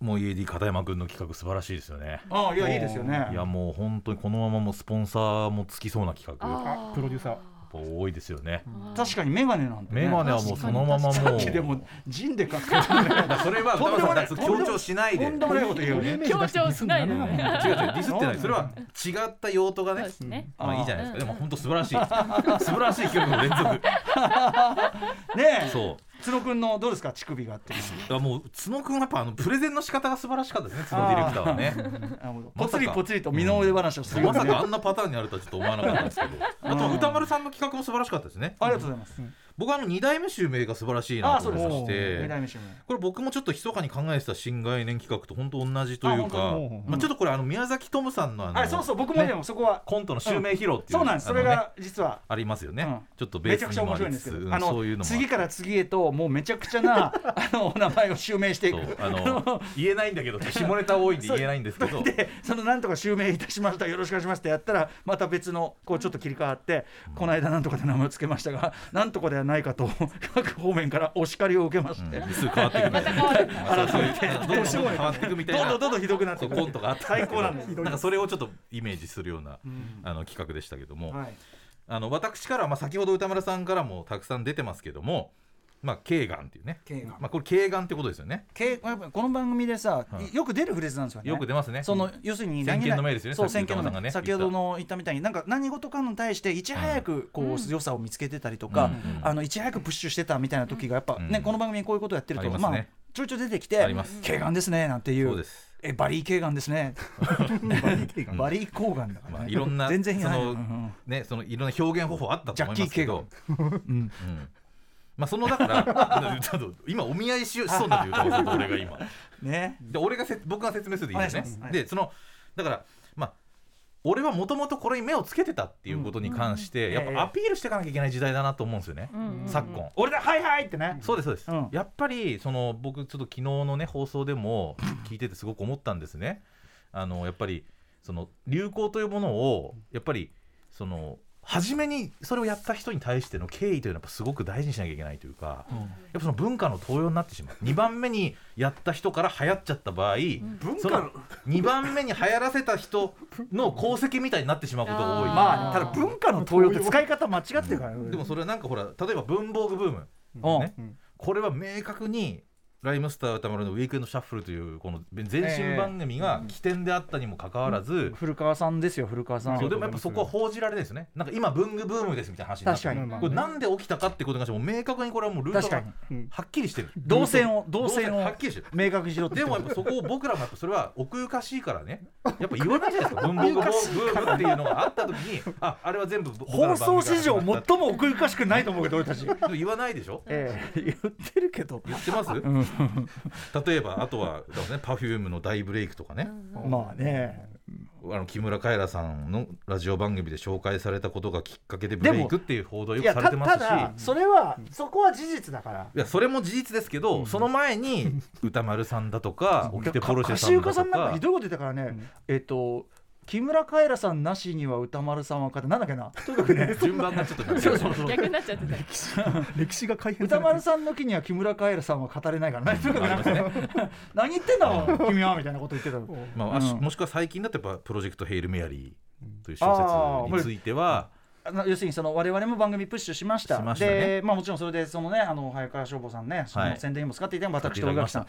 もう EAD 片山君の企画素晴らしいですよね。ああいやいいですよね。いや、もう本当にこのままもうスポンサーもつきそうな企画、プロデューサーぱ多いですよね。確かにメガネなんて、ね、メガネはもうそのままもう。さっきでもジンで買ってるね それはとんでもない歌丸さん強調しないで。違う違う、とんでもないこと言うよね 強調しないでねディスってない。それは違った用途がねねまあいいじゃないですか。うんでも本当素晴らしい。素晴らしい企画の連続。ねえそう。角くんのどうですか？乳首がっていう。だからもう角君はやっぱあのプレゼンの仕方が素晴らしかったですね。角ディレクターはね。ぽつりぽつりと身の上話をするねまさかあんなパターンにあるとはちょっと思わなかったんですけど、あと歌丸さんの企画も素晴らしかったですね。ありがとうございます僕はあの二代目襲名が素晴らしいなと思いまし二てこれ僕もちょっと密かに考えてた新概念企画と本当同じというあかちょっとこれあの宮崎トムさんのあのあそうそう僕もでもそこはコントの襲名披露っていう、そうなんです。それが実は。ありますよね、うん。ちょっとベースめちゃくちゃ面白いんですけど。あの次から次へともうめちゃくちゃな あのお名前を襲名していく。あの言えないんだけど下ネタ多いんで言えないんですけど。でそのなんとか襲名いたしましたよろしくお願いしますってやったらまた別のこうちょっと切り替わって、この間なんとかで名前を付けましたがなんとかではないかと 各方面からお叱りを受けまして、うん、すぐ変わっていくみたいな改めてどんどんどんどん変わっていくみたいな。どんどんどんどんひどくなってそいうくコントがあった。最高なんです。なんかそれをちょっとイメージするような、うん。あの企画でしたけども、はい。あの私からは、まあ、先ほど歌丸さんからもたくさん出てますけども、まあ、慶眼っていうね、慶眼。まあ、これ慶眼ってことですよね。けやっぱこの番組でさ、はいよく出るフレーズなんですよね。よく出ますね。その要するに先見の明ですよねそう先見の明先ほどの言ったみたいになんか何事かに対していち早くこう、うん。良さを見つけてたりとか、うん。あのいち早くプッシュしてたみたいな時がやっぱね、うん。この番組にこういうことやってるとまあちょいちょい出てきてあります「軽眼ですね」なんていう。そうです。えバリー軽眼ですね。う んバリー抗がんだから、ね。まあいろんな全然そのねそのいろんな表現方法あったと思いますけど。ジャッキーうん。うんまあそのだからちょっと今お見合いしようしそうなんで歌丸さんと俺が今。ね。で俺がせ僕が説明するでいいですね。でそのだからまあ俺はもともとこれに目をつけてたっていうことに関して、やっぱアピールしていかなきゃいけない時代だなと思うんですよね、うん。昨今。俺だはいはいってね。そうですそうです、うん。やっぱりその僕ちょっと昨日のね放送でも聞いててすごく思ったんですね。あのやっぱりその流行というものをやっぱりその初めにそれをやった人に対しての敬意というのはやっぱすごく大事にしなきゃいけないというか、やっぱその文化の盗用になってしまう。2番目にやった人から流行っちゃった場合、その2番目に流行らせた人の功績みたいになってしまうことが多い。まあただ文化の盗用って使い方間違ってるからね。でもそれはなんかほら例えば文房具ブーム、うん。ね。これは明確にライムスター歌丸のウィークエンドシャッフルというこの前身番組が起点であったにもかかわらず、古川さんですよ古川さん。そうでもやっぱそこは報じられないですよね。なんか今文具ブームですみたいな話になって確かにこれなんで起きたかってことに関しても明確にこれはもうルートがはっきりしてる。動線を動線をはっきりしてる。明確にしろってでもやっぱそこを僕らもやっぱそれは奥ゆかしいからね。やっぱ言わないじゃないですか。文房具ブームっていうのがあった時にああれは全部放送史上最も奥ゆかしくないと思うけど俺たち。言わないでしょ？ええ。言ってるけど。言ってます？例えばあとはだからね Perfume の大ブレイクとかね。まあね。あの木村カエラさんのラジオ番組で紹介されたことがきっかけでブレイクっていう報道よくされてますし。ただそれはそこは事実だから。いやそれも事実ですけど、その前に歌丸さんだとか沖手ポルシェさんだとか手さんなんかひどいこと言ったからね、えっ、と木村カエラさんなしには歌丸さんは勝てなんだっけな？とにかくね。順番がちょっとそうそうそう。逆になっちゃってた。歴史が改変歌丸さんの木には木村カエラさんは語れないからね。とにかくなんかね。何言ってんだ君は？みたいなこと言ってたの。まああしうん。もしくは最近だとやっぱプロジェクト「ヘイル・メアリー」という小説については要するにその我々も番組プッシュしました。しまね。でまあもちろんそれでそのねあの早川消防さんねその宣伝にも使っていた私と尾垣さん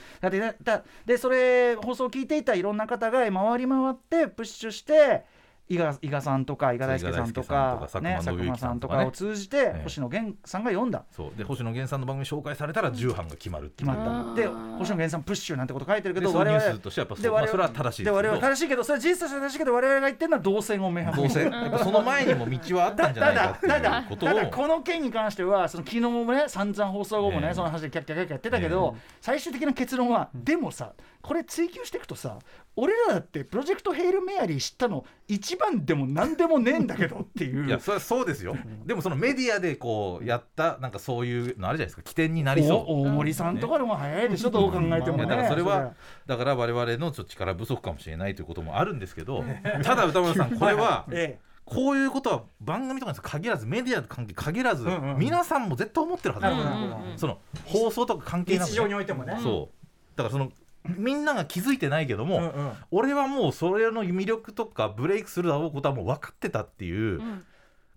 でそれ放送を聞いていたいろんな方が回り回ってプッシュして伊賀伊賀さんとか伊賀大輔さんとか佐佐久間さんとかを通じてええ。星野源さんが読んだ。そう。で星野源さんの番組紹介されたら重版が決まる決まった。で星野源さんプッシュなんてこと書いてるけど我々ニュースとしてはやっぱで我々そうまあそれは正しいで我々正しいけどそれは事実として正しいけど我々が言ってるのは動線を明白っぱその前にも道はあったんじゃないかってただいうことを。ただこの件に関してはその昨日もね散々放送後もね、ええ。その話でキャッキャキャッキャやってたけど、最終的な結論は、でもさこれ追求していくとさ俺らだってプロジェクトヘイルメアリー知ったの一番でも何でもねえんだけどっていう。いやそれはそうですよ。でもそのメディアでこうやったなんかそういうのあるじゃないですか。起点になりそう。お大森さんとかでも早いでしょ、どう考えてもね。だからそれはだから我々のちょっと力不足かもしれないということもあるんですけどただ歌丸さんこれは えこういうことは番組とかに限らずメディア関係限らずんうん。皆さんも絶対思ってるはずななんるほどなるほどその放送とか関係なく日常にねおいてもね。そう。だからそのみんなが気づいてないけどもうんうん。俺はもうそれの魅力とかブレイクするだろうことはもう分かってたっていう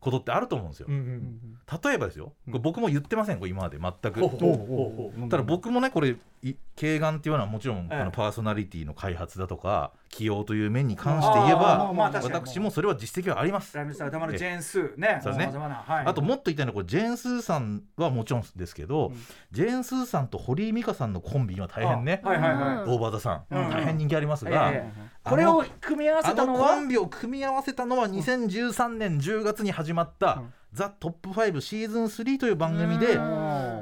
ことってあると思うんですよ。うんうん例えばですよ。僕も言ってません今まで。全く。ただ僕もねこれい軽眼っていうのはもちろんええ。あのパーソナリティの開発だとか起用という面に関して言えば私もそれは実績はあります。ラスジェーンスーねそうね。あともっと言いたいのはこれジェーン・スーさんはもちろんですけど、ジェーン・スーさんと堀井美香さんのコンビには大変ね、あはいはいはい。オーバーザさん、うん。大変人気ありますが、ええこれを組み合わせあたのは？のコンビを組み合わせたのは2013年10月に始まった「ザ・トップ5シーズン3」という番組で、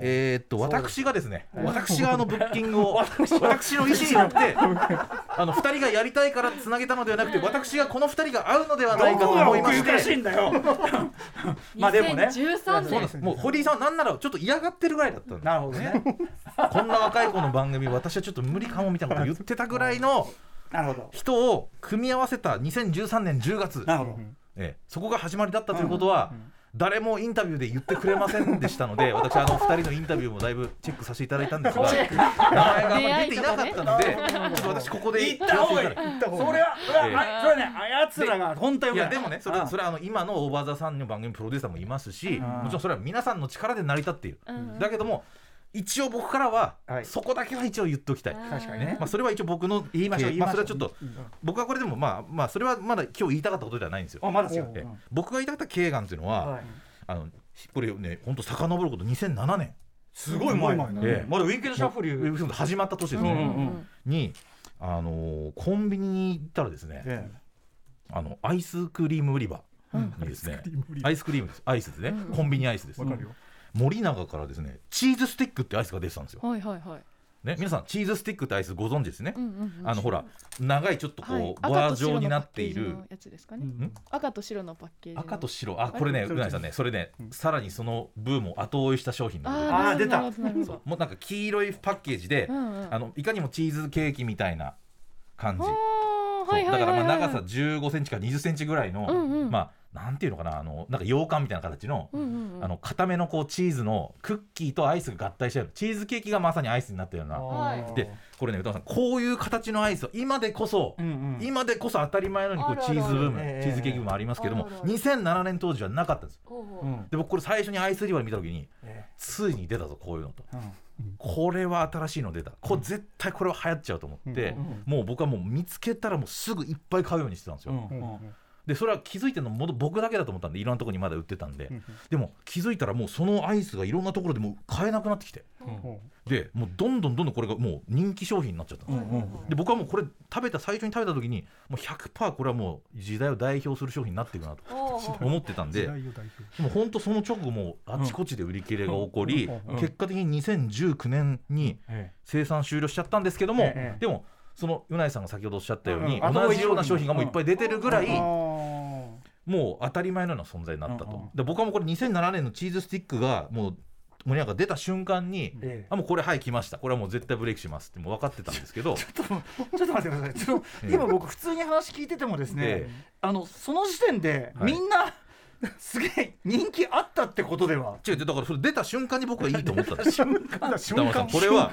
えーっと私がですね私があのブッキングを 私の意思によってあの2人がやりたいからつなげたのではなくて私がこの2人が合うのではないかと思いまし奥ゆかしいてんだよ。まあでもね。2013そうです。もう堀井さんはなんならちょっと嫌がってるぐらいだったんですなるほどね。こんな若い子の番組私はちょっと無理かもみたいなこと言ってたぐらいのなるほど。人を組み合わせた2013年10月。なるほど。ええ、そこが始まりだったということは、誰もインタビューで言ってくれませんでしたので 私あの2人のインタビューもだいぶチェックさせていただいたんですが 名前があんまり出ていなかったので、ちょっと私ここで言った方がいいそれはそれねあやつらが本当よくないいやでもねそれあそれはあの今のオーバーザさんの番組プロデューサーもいますしもちろんそれは皆さんの力で成り立っている、だけども一応僕からは、はい。そこだけは一応言っておきたい。確かにね。まあ、それは一応僕の言いましょう。経言いまあ、それはちょっと、僕はこれでもまあまあそれはまだ今日言いたかったことではないんですよ。あまだですよ。ええ僕が言いたかった経眼っていうのは、はい。あのこれね本当遡ること2007年、すごい前。前ええ。まだウィンドシャッフル。ウェブション始まった年ですね、うんうんうん。にあのーコンビニに行ったらですね、えあのアイスクリーム売り場にですね、アイスクリームです。アイスですね、コンビニアイスです、わかるよ森永からですねチーズスティックってアイスが出てたんですよ、はいはいはい。ね、皆さんチーズスティックってアイスご存知ですね、うんうんうんあのほら長いちょっとこう、はい。バー状になっている。赤と白のパッケージのやつですかね。ん？赤と白のパッケージの。赤と白。あこれねうなぎさんね。それね、さらにそのブームを後追いした商品なんであ出た。なるほどなるほど。もうなんか黄色いパッケージで、うんうん。あのいかにもチーズケーキみたいな感じはいはいだからまあ長さ15センチから20センチぐらいの、うんうん。まあなんていうのかなあのなんか羊羹みたいな形の、うんうんうん。あの固めのこうチーズのクッキーとアイスが合体したようなチーズケーキがまさにアイスになったような。はい。でこれね歌丸さんこういう形のアイスを今でこそ、うんうん。今でこそ当たり前のようにこうチーズブームええチーズケーキブームありますけどもあるある。2007年当時はなかったんです。で僕これ最初にアイス売り場で見た時に、ついに出たぞこういうのと。うんこれは新しいの出た。これ絶対これは流行っちゃうと思って、うんもう僕はもう見つけたらもうすぐいっぱい買うようにしてたんですよ、でそれは気づいてるのも僕だけだと思ったんでいろんなところにまだ売ってたんで、うんでも気づいたらもうそのアイスがいろんなところでもう買えなくなってきて。うんでもうどんどんどんどんこれがもう人気商品になっちゃったんですで僕はもうこれ食べた最初に食べた時にもう100%これはもう時代を代表する商品になっていくなと思ってたんで。でも本当その直後もうあちこちで売り切れが起こり、結果的に2019年にえ生産終了しちゃったんですけども、ええ。でもそのうないさんが先ほどおっしゃったように、同じような商品が。もういっぱい出てるぐらい、もう当たり前のような存在になったと、うんうん。で僕はもうこれ2007年のチーズスティックがもう森永が出た瞬間に、ええ。あもうこれはい来ました。これはもう絶対ブレイクしますってもう分かってたんですけど。ちょっとちょっと待ってください。そのええ。今僕普通に話聞いててもですね、えあのその時点ではい。みんな、すげえ人気あったってことでは？違うだからそれ出た瞬間に僕はいいと思ったんです瞬北村さん間。これは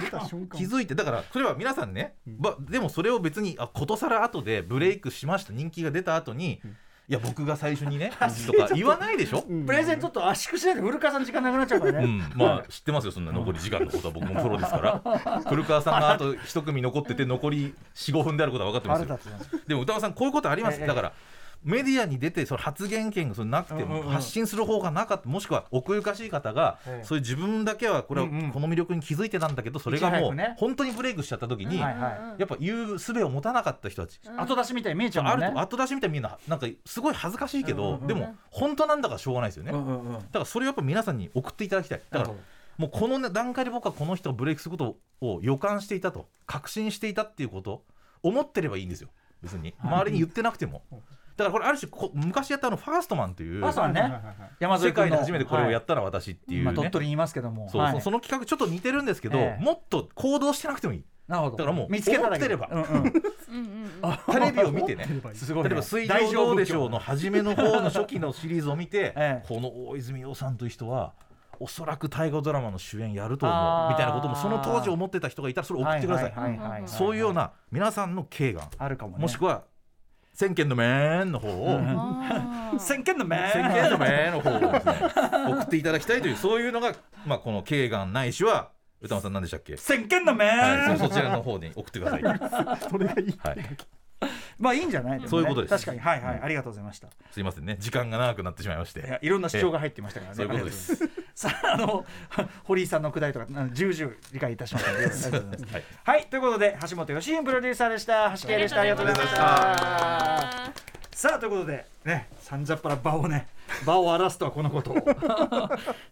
気づいてだからそれは皆さんね、うん。ばでもそれを別にあことさら後でブレイクしました人気が出た後に、うんいや僕が最初にね とか言わないでしょ、うん。プレゼントと圧縮しないで古川さん時間なくなっちゃうからね、うん、まあ知ってますよそんな残り時間のことは僕もプロですから。古川さんがあと一組残ってて残り45分であることは分かってますよ。でも歌川さんこういうことあります、ええ。だからメディアに出てその発言権がそれなくても発信する方がなかったもしくは奥ゆかしい方が、ええ。そういう自分だけはこれはこの魅力に気づいてたんだけどそれがもう本当にブレイクしちゃった時に、やっぱ言う術を持たなかった人たち、後出しみたいに見えちゃうもんね。あると後出しみたいに見える。のはなんかすごい恥ずかしいけど、でも本当なんだからしょうがないですよね、だからそれをやっぱ皆さんに送っていただきたい。だからもうこの、ね、段階で僕はこの人がブレイクすることを予感していたと確信していたっていうこと思ってればいいんですよ。別に。周りに言ってなくてもだからこれある種こ昔やったあのファーストマンというファーストマンね。はいはいはいはい。世山添君の界で初めてこれをやったら私っていうね、今鳥取にいますけども。そうはい。そうその企画ちょっと似てるんですけど、ええ。もっと行動してなくてもいい。なるほど。だからもう見つけただけ思ってれば。うんうん。テレビを見てね。すごいね。例えば「水上どうでしょう」の初めの方の初期のシリーズを見て、ええ。この大泉洋さんという人はおそらく大河ドラマの主演やると思うみたいなこともその当時思ってた人がいたらそれを送ってください,、はいはいはいはいそういうような皆さんの敬願あるかもね。もしくは先見の面の方を、先見の目。先見の面の方をですね。送っていただきたいというそういうのが、まあ、この敬願ないしは歌間さん何でしたっけ、先見の目。はい、そ そちらの方に送ってください、は それがいい。い、まあいいんじゃないね。そういうことです。確かに。はいはい。ありがとうございました。すいませんね。時間が長くなってしまいましいてやいろんな主張が入ってましたからね。そういうことです。さああの 堀井さんのくだりとか重々理解いたしましたので。ありがとうございますはい。はい。ということで橋本義信プロデューサーでした。橋系でした。ありがとうございましたさあということでねさんざっぱら場をね 場を荒らすとはこのこと。を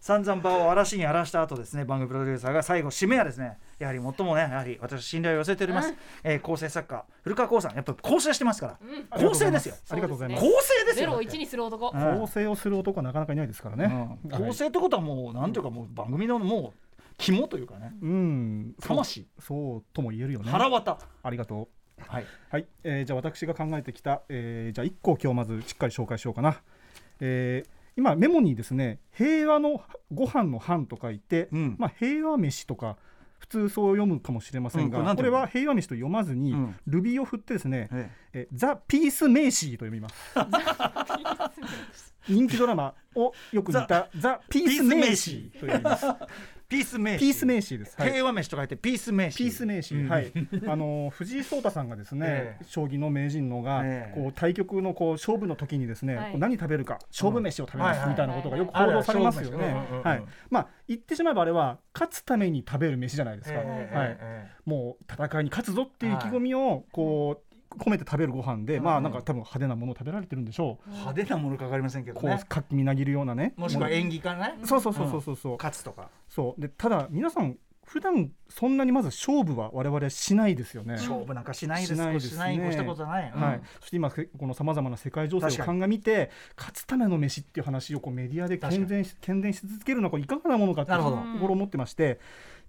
散々場を嵐に荒らした後ですね番組プロデューサーが最後締めはですねやはり最もねやはり私信頼を寄せております、うん。えー構成作家古川光さん。やっぱ構成してますから。うん。構成ですよ。ありがとうございます。構成ですよ。ゼロを一にする男。うん。構成をする男はなかなかいないですからね、うん。構成ってことはもうなんていうかもう番組のもう肝というかね。うん。そう。魂。そうとも言えるよね。腹渡。ありがとうはい。はい、えーじゃあ私が考えてきた、えーじゃあ1個今日まずしっかり紹介しようかな、えー今メモにですね平和のご飯の飯と書いて、うん。まあ、平和飯とか普通そう読むかもしれませんが、うん。これは平和飯と読まずに、うん。ルビを振ってですね、ええ。ザ・ピース・メイシーと読みます。人気ドラマをよく見たザ・ピース・メイシーと読みます ピース名ピース・メイシーです、はい。平和飯と書いてピース名ピース名詞、うん。はい、あの藤井聡太さんがですね、ええ。将棋の名人のが、ええ。こう対局のこう勝負の時にですね、はい。何食べるか勝負飯を食べます、うんみたいなことがよく報道されますよね。はい、まあ言ってしまえばあれは勝つために食べる飯じゃないですか。ええはい、ええ。もう戦いに勝つぞっていう意気込みをこう込めて食べるご飯で、まあなんか多分派手なものを食べられてるんでしょう。派手なものかかりませんけどこうね活気みなぎるようなね。もしくはも演技かねのそうそうそうそう。そうそう。勝つとか。そう。でただ皆さん普段そんなにまず勝負は我々しないですよね。勝負なんかしないです。しないですね。しない越したことない。はい、そして今せこのさまざまな世界情勢を鑑みて勝つための飯っていう話をこうメディアで健全し 健全 し続けるのはこれいかがなものかってところを思ってまして。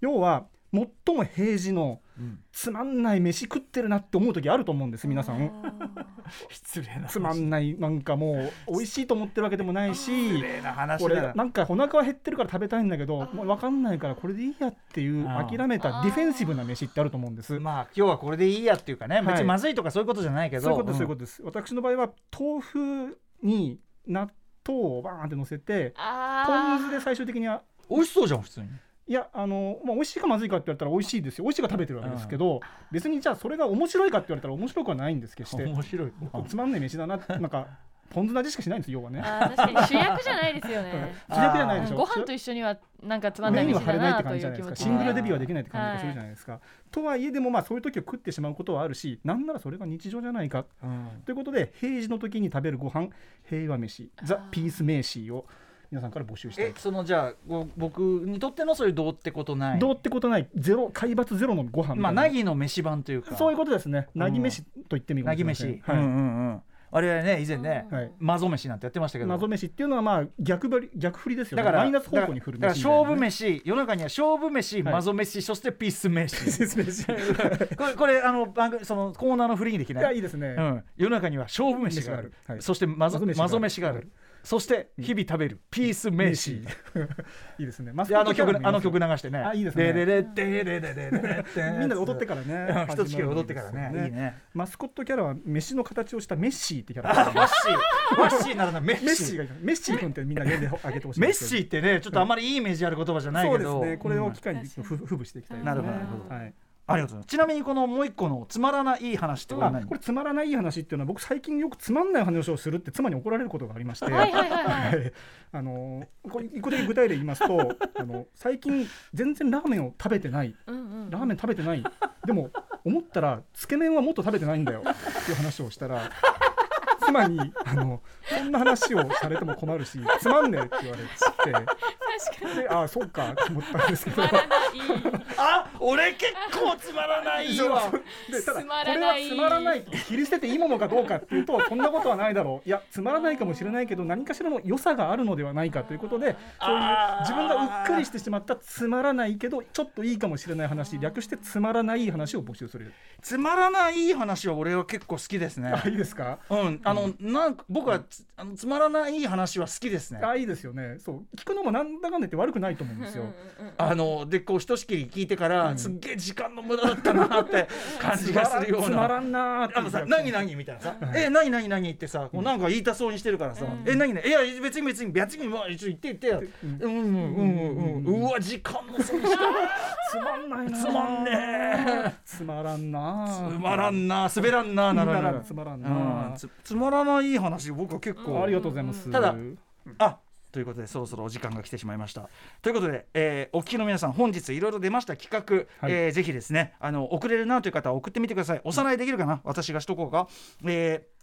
要は最も平時のうん。つまんない飯食ってるなって思う時あると思うんです皆さん。失礼なつまんないなんかもう美味しいと思ってるわけでもないし失礼な話これだなんかお腹は減ってるから食べたいんだけどもう分かんないからこれでいいやっていう諦めたディフェンシブな飯ってあると思うんです。まあ今日はこれでいいやっていうかねい。別にまずいとかそういうことじゃないけど。そういうことです、そういうこことです。私の場合は豆腐に納豆をバーンって乗せて、ポン酢で最終的には美味しそうじゃん普通にいやあの、まあ、美味しいかまずいかって言われたら美味しいですよ。美味しいから食べてるわけですけど、別にじゃあそれが面白いかって言われたら面白くはないんです決して面白い。つまんない飯だな。なんかポン酢の味しかしないんですよ要はね。確かに。主役じゃないですよね。主役じゃないでしょ。うんご飯と一緒にはなんかつまんない飯だなというじじゃないですか。気持ちでシングルデビューはできないって感じがするじゃないですか、とはいえでもまあそういう時を食ってしまうことはあるしなんならそれが日常じゃないか、ということで平時の時に食べるご飯平和飯ザ・ピース名詞を皆さんから募集したいえそのじゃあご僕にとってのそういうどうってことない。どうってことない。ゼロ海抜ゼロのご飯まあなぎの飯版というか。そういうことですね。なぎ飯と言ってみるなぎ飯、はい、うんうんうん。我々ね以前ね、はい。マゾ飯なんてやってましたけど謎飯っていうのはまあ逆張り逆振りですよねだからマイナス方向に振るだから勝負飯世の中には勝負飯、はいマゾ飯そしてピース飯これこれあの番組そのコーナーの振りにできいないやいいですね、うん、世の中には勝負飯がある、はいそしてママゾ飯があるそして日々食べる。ピース飯、いいですね。マスであの曲あの曲流してね。あいいですね。ででででででででみんなで踊ってからね一つ踊ってからねいいねマスコットキャラは飯の形をしたメッシーってキャラあマッシーマッシーならなメッシーメッシーがいるメッシー君ってみんな呼んであげてほしいメッシーってねちょっとあんまりいいイメージある言葉じゃないけどそうですねこれを機会にうんふふぶしていきたいですねなるほどなるほどはいありがとうございます。ちなみにこのもう一個のつまらない話ってこれこれつまらない話っていうのは僕最近よくつまんない話をするって妻に怒られることがありまして。あのこれ一個だけ具体例言いますと あの最近全然ラーメンを食べてない。うんうん。ラーメン食べてない。でも思ったらつけ麺はもっと食べてないんだよっていう話をしたら妻にあのそんな話をされても困るしつまんねえって言われて確かに。でああそうかと思ったんですけど。つまらない。あ俺結構つまらないわ。でただつまこれはいつまらないと切り捨てていいものかどうかっていうとそんなことはないだろう。いやつまらないかもしれないけど何かしらの良さがあるのではないかということでそういう自分がうっかりしてしまったつまらないけどちょっといいかもしれない話略してつまらない話を募集する。つまらない話は俺は結構好きですね。あいいですか？うん。あのなんか僕はつあのつまらない話は好きですね。あいいですよね。そう。聞くのもなんだかんだ言って悪くないと思うんですよ。あのでこうひとしきり聞いてから、すっげえ時間の無駄だったなって感じがするような。つまらんなーってあのさ、何何みたいなさ、え、何何何ってさ、こうなんか言いたそうにしてるからさ、え、何何いや、別に別に、別に、まあ、一応言って言ってよ。うん、うん、うん、うん、うわ、時間の損した。つまんないなーつまんねつまらんなー。つまらんな、滑らんな、ならぬ。つまらんなうん。つつまらない話、僕は結構。ありがとうございます。ただあということでそろそろお時間が来てしまいました。ということで、えーお聞きの皆さん本日いろいろ出ました企画、はい。えーぜひですねあの送れるなという方は送ってみてください。おさらいできるかな？私がしとこうか、えー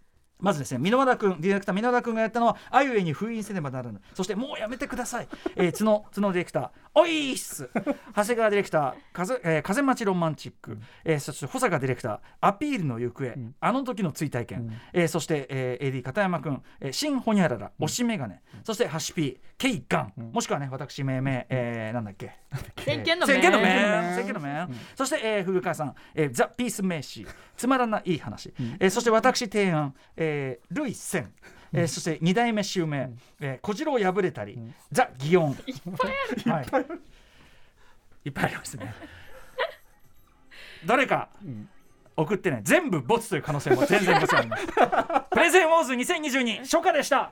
まずですね箕輪田君ディレクター箕輪田君がやったのはあゆえに封印せねばならぬ。そしてもうやめてください、えー、角角ディレクターおいーっす。長谷川ディレクター風,、えー風待ちロマンチック、えーそして保坂ディレクターアピールの行方、あの時の追体験、えーそして、えー AD 片山君、えー、新ホニャララ推しメガネ、そしてハシピーケイガン、もしくはね私命名、えーなんだっけ。先見の先見の明面先見の面、そして、えー、古川さん、えーザ・ピース名詞つまらない話、えーそして私提案、えー、ルイセン。えーそして二代目襲名、えー小次郎破れたり、ザ・祇園いっぱいある、はい、いっぱいありますね。どれか送ってね。全部ボツという可能性も全然もちろんあります。プレゼンウォーズ2022初夏でした.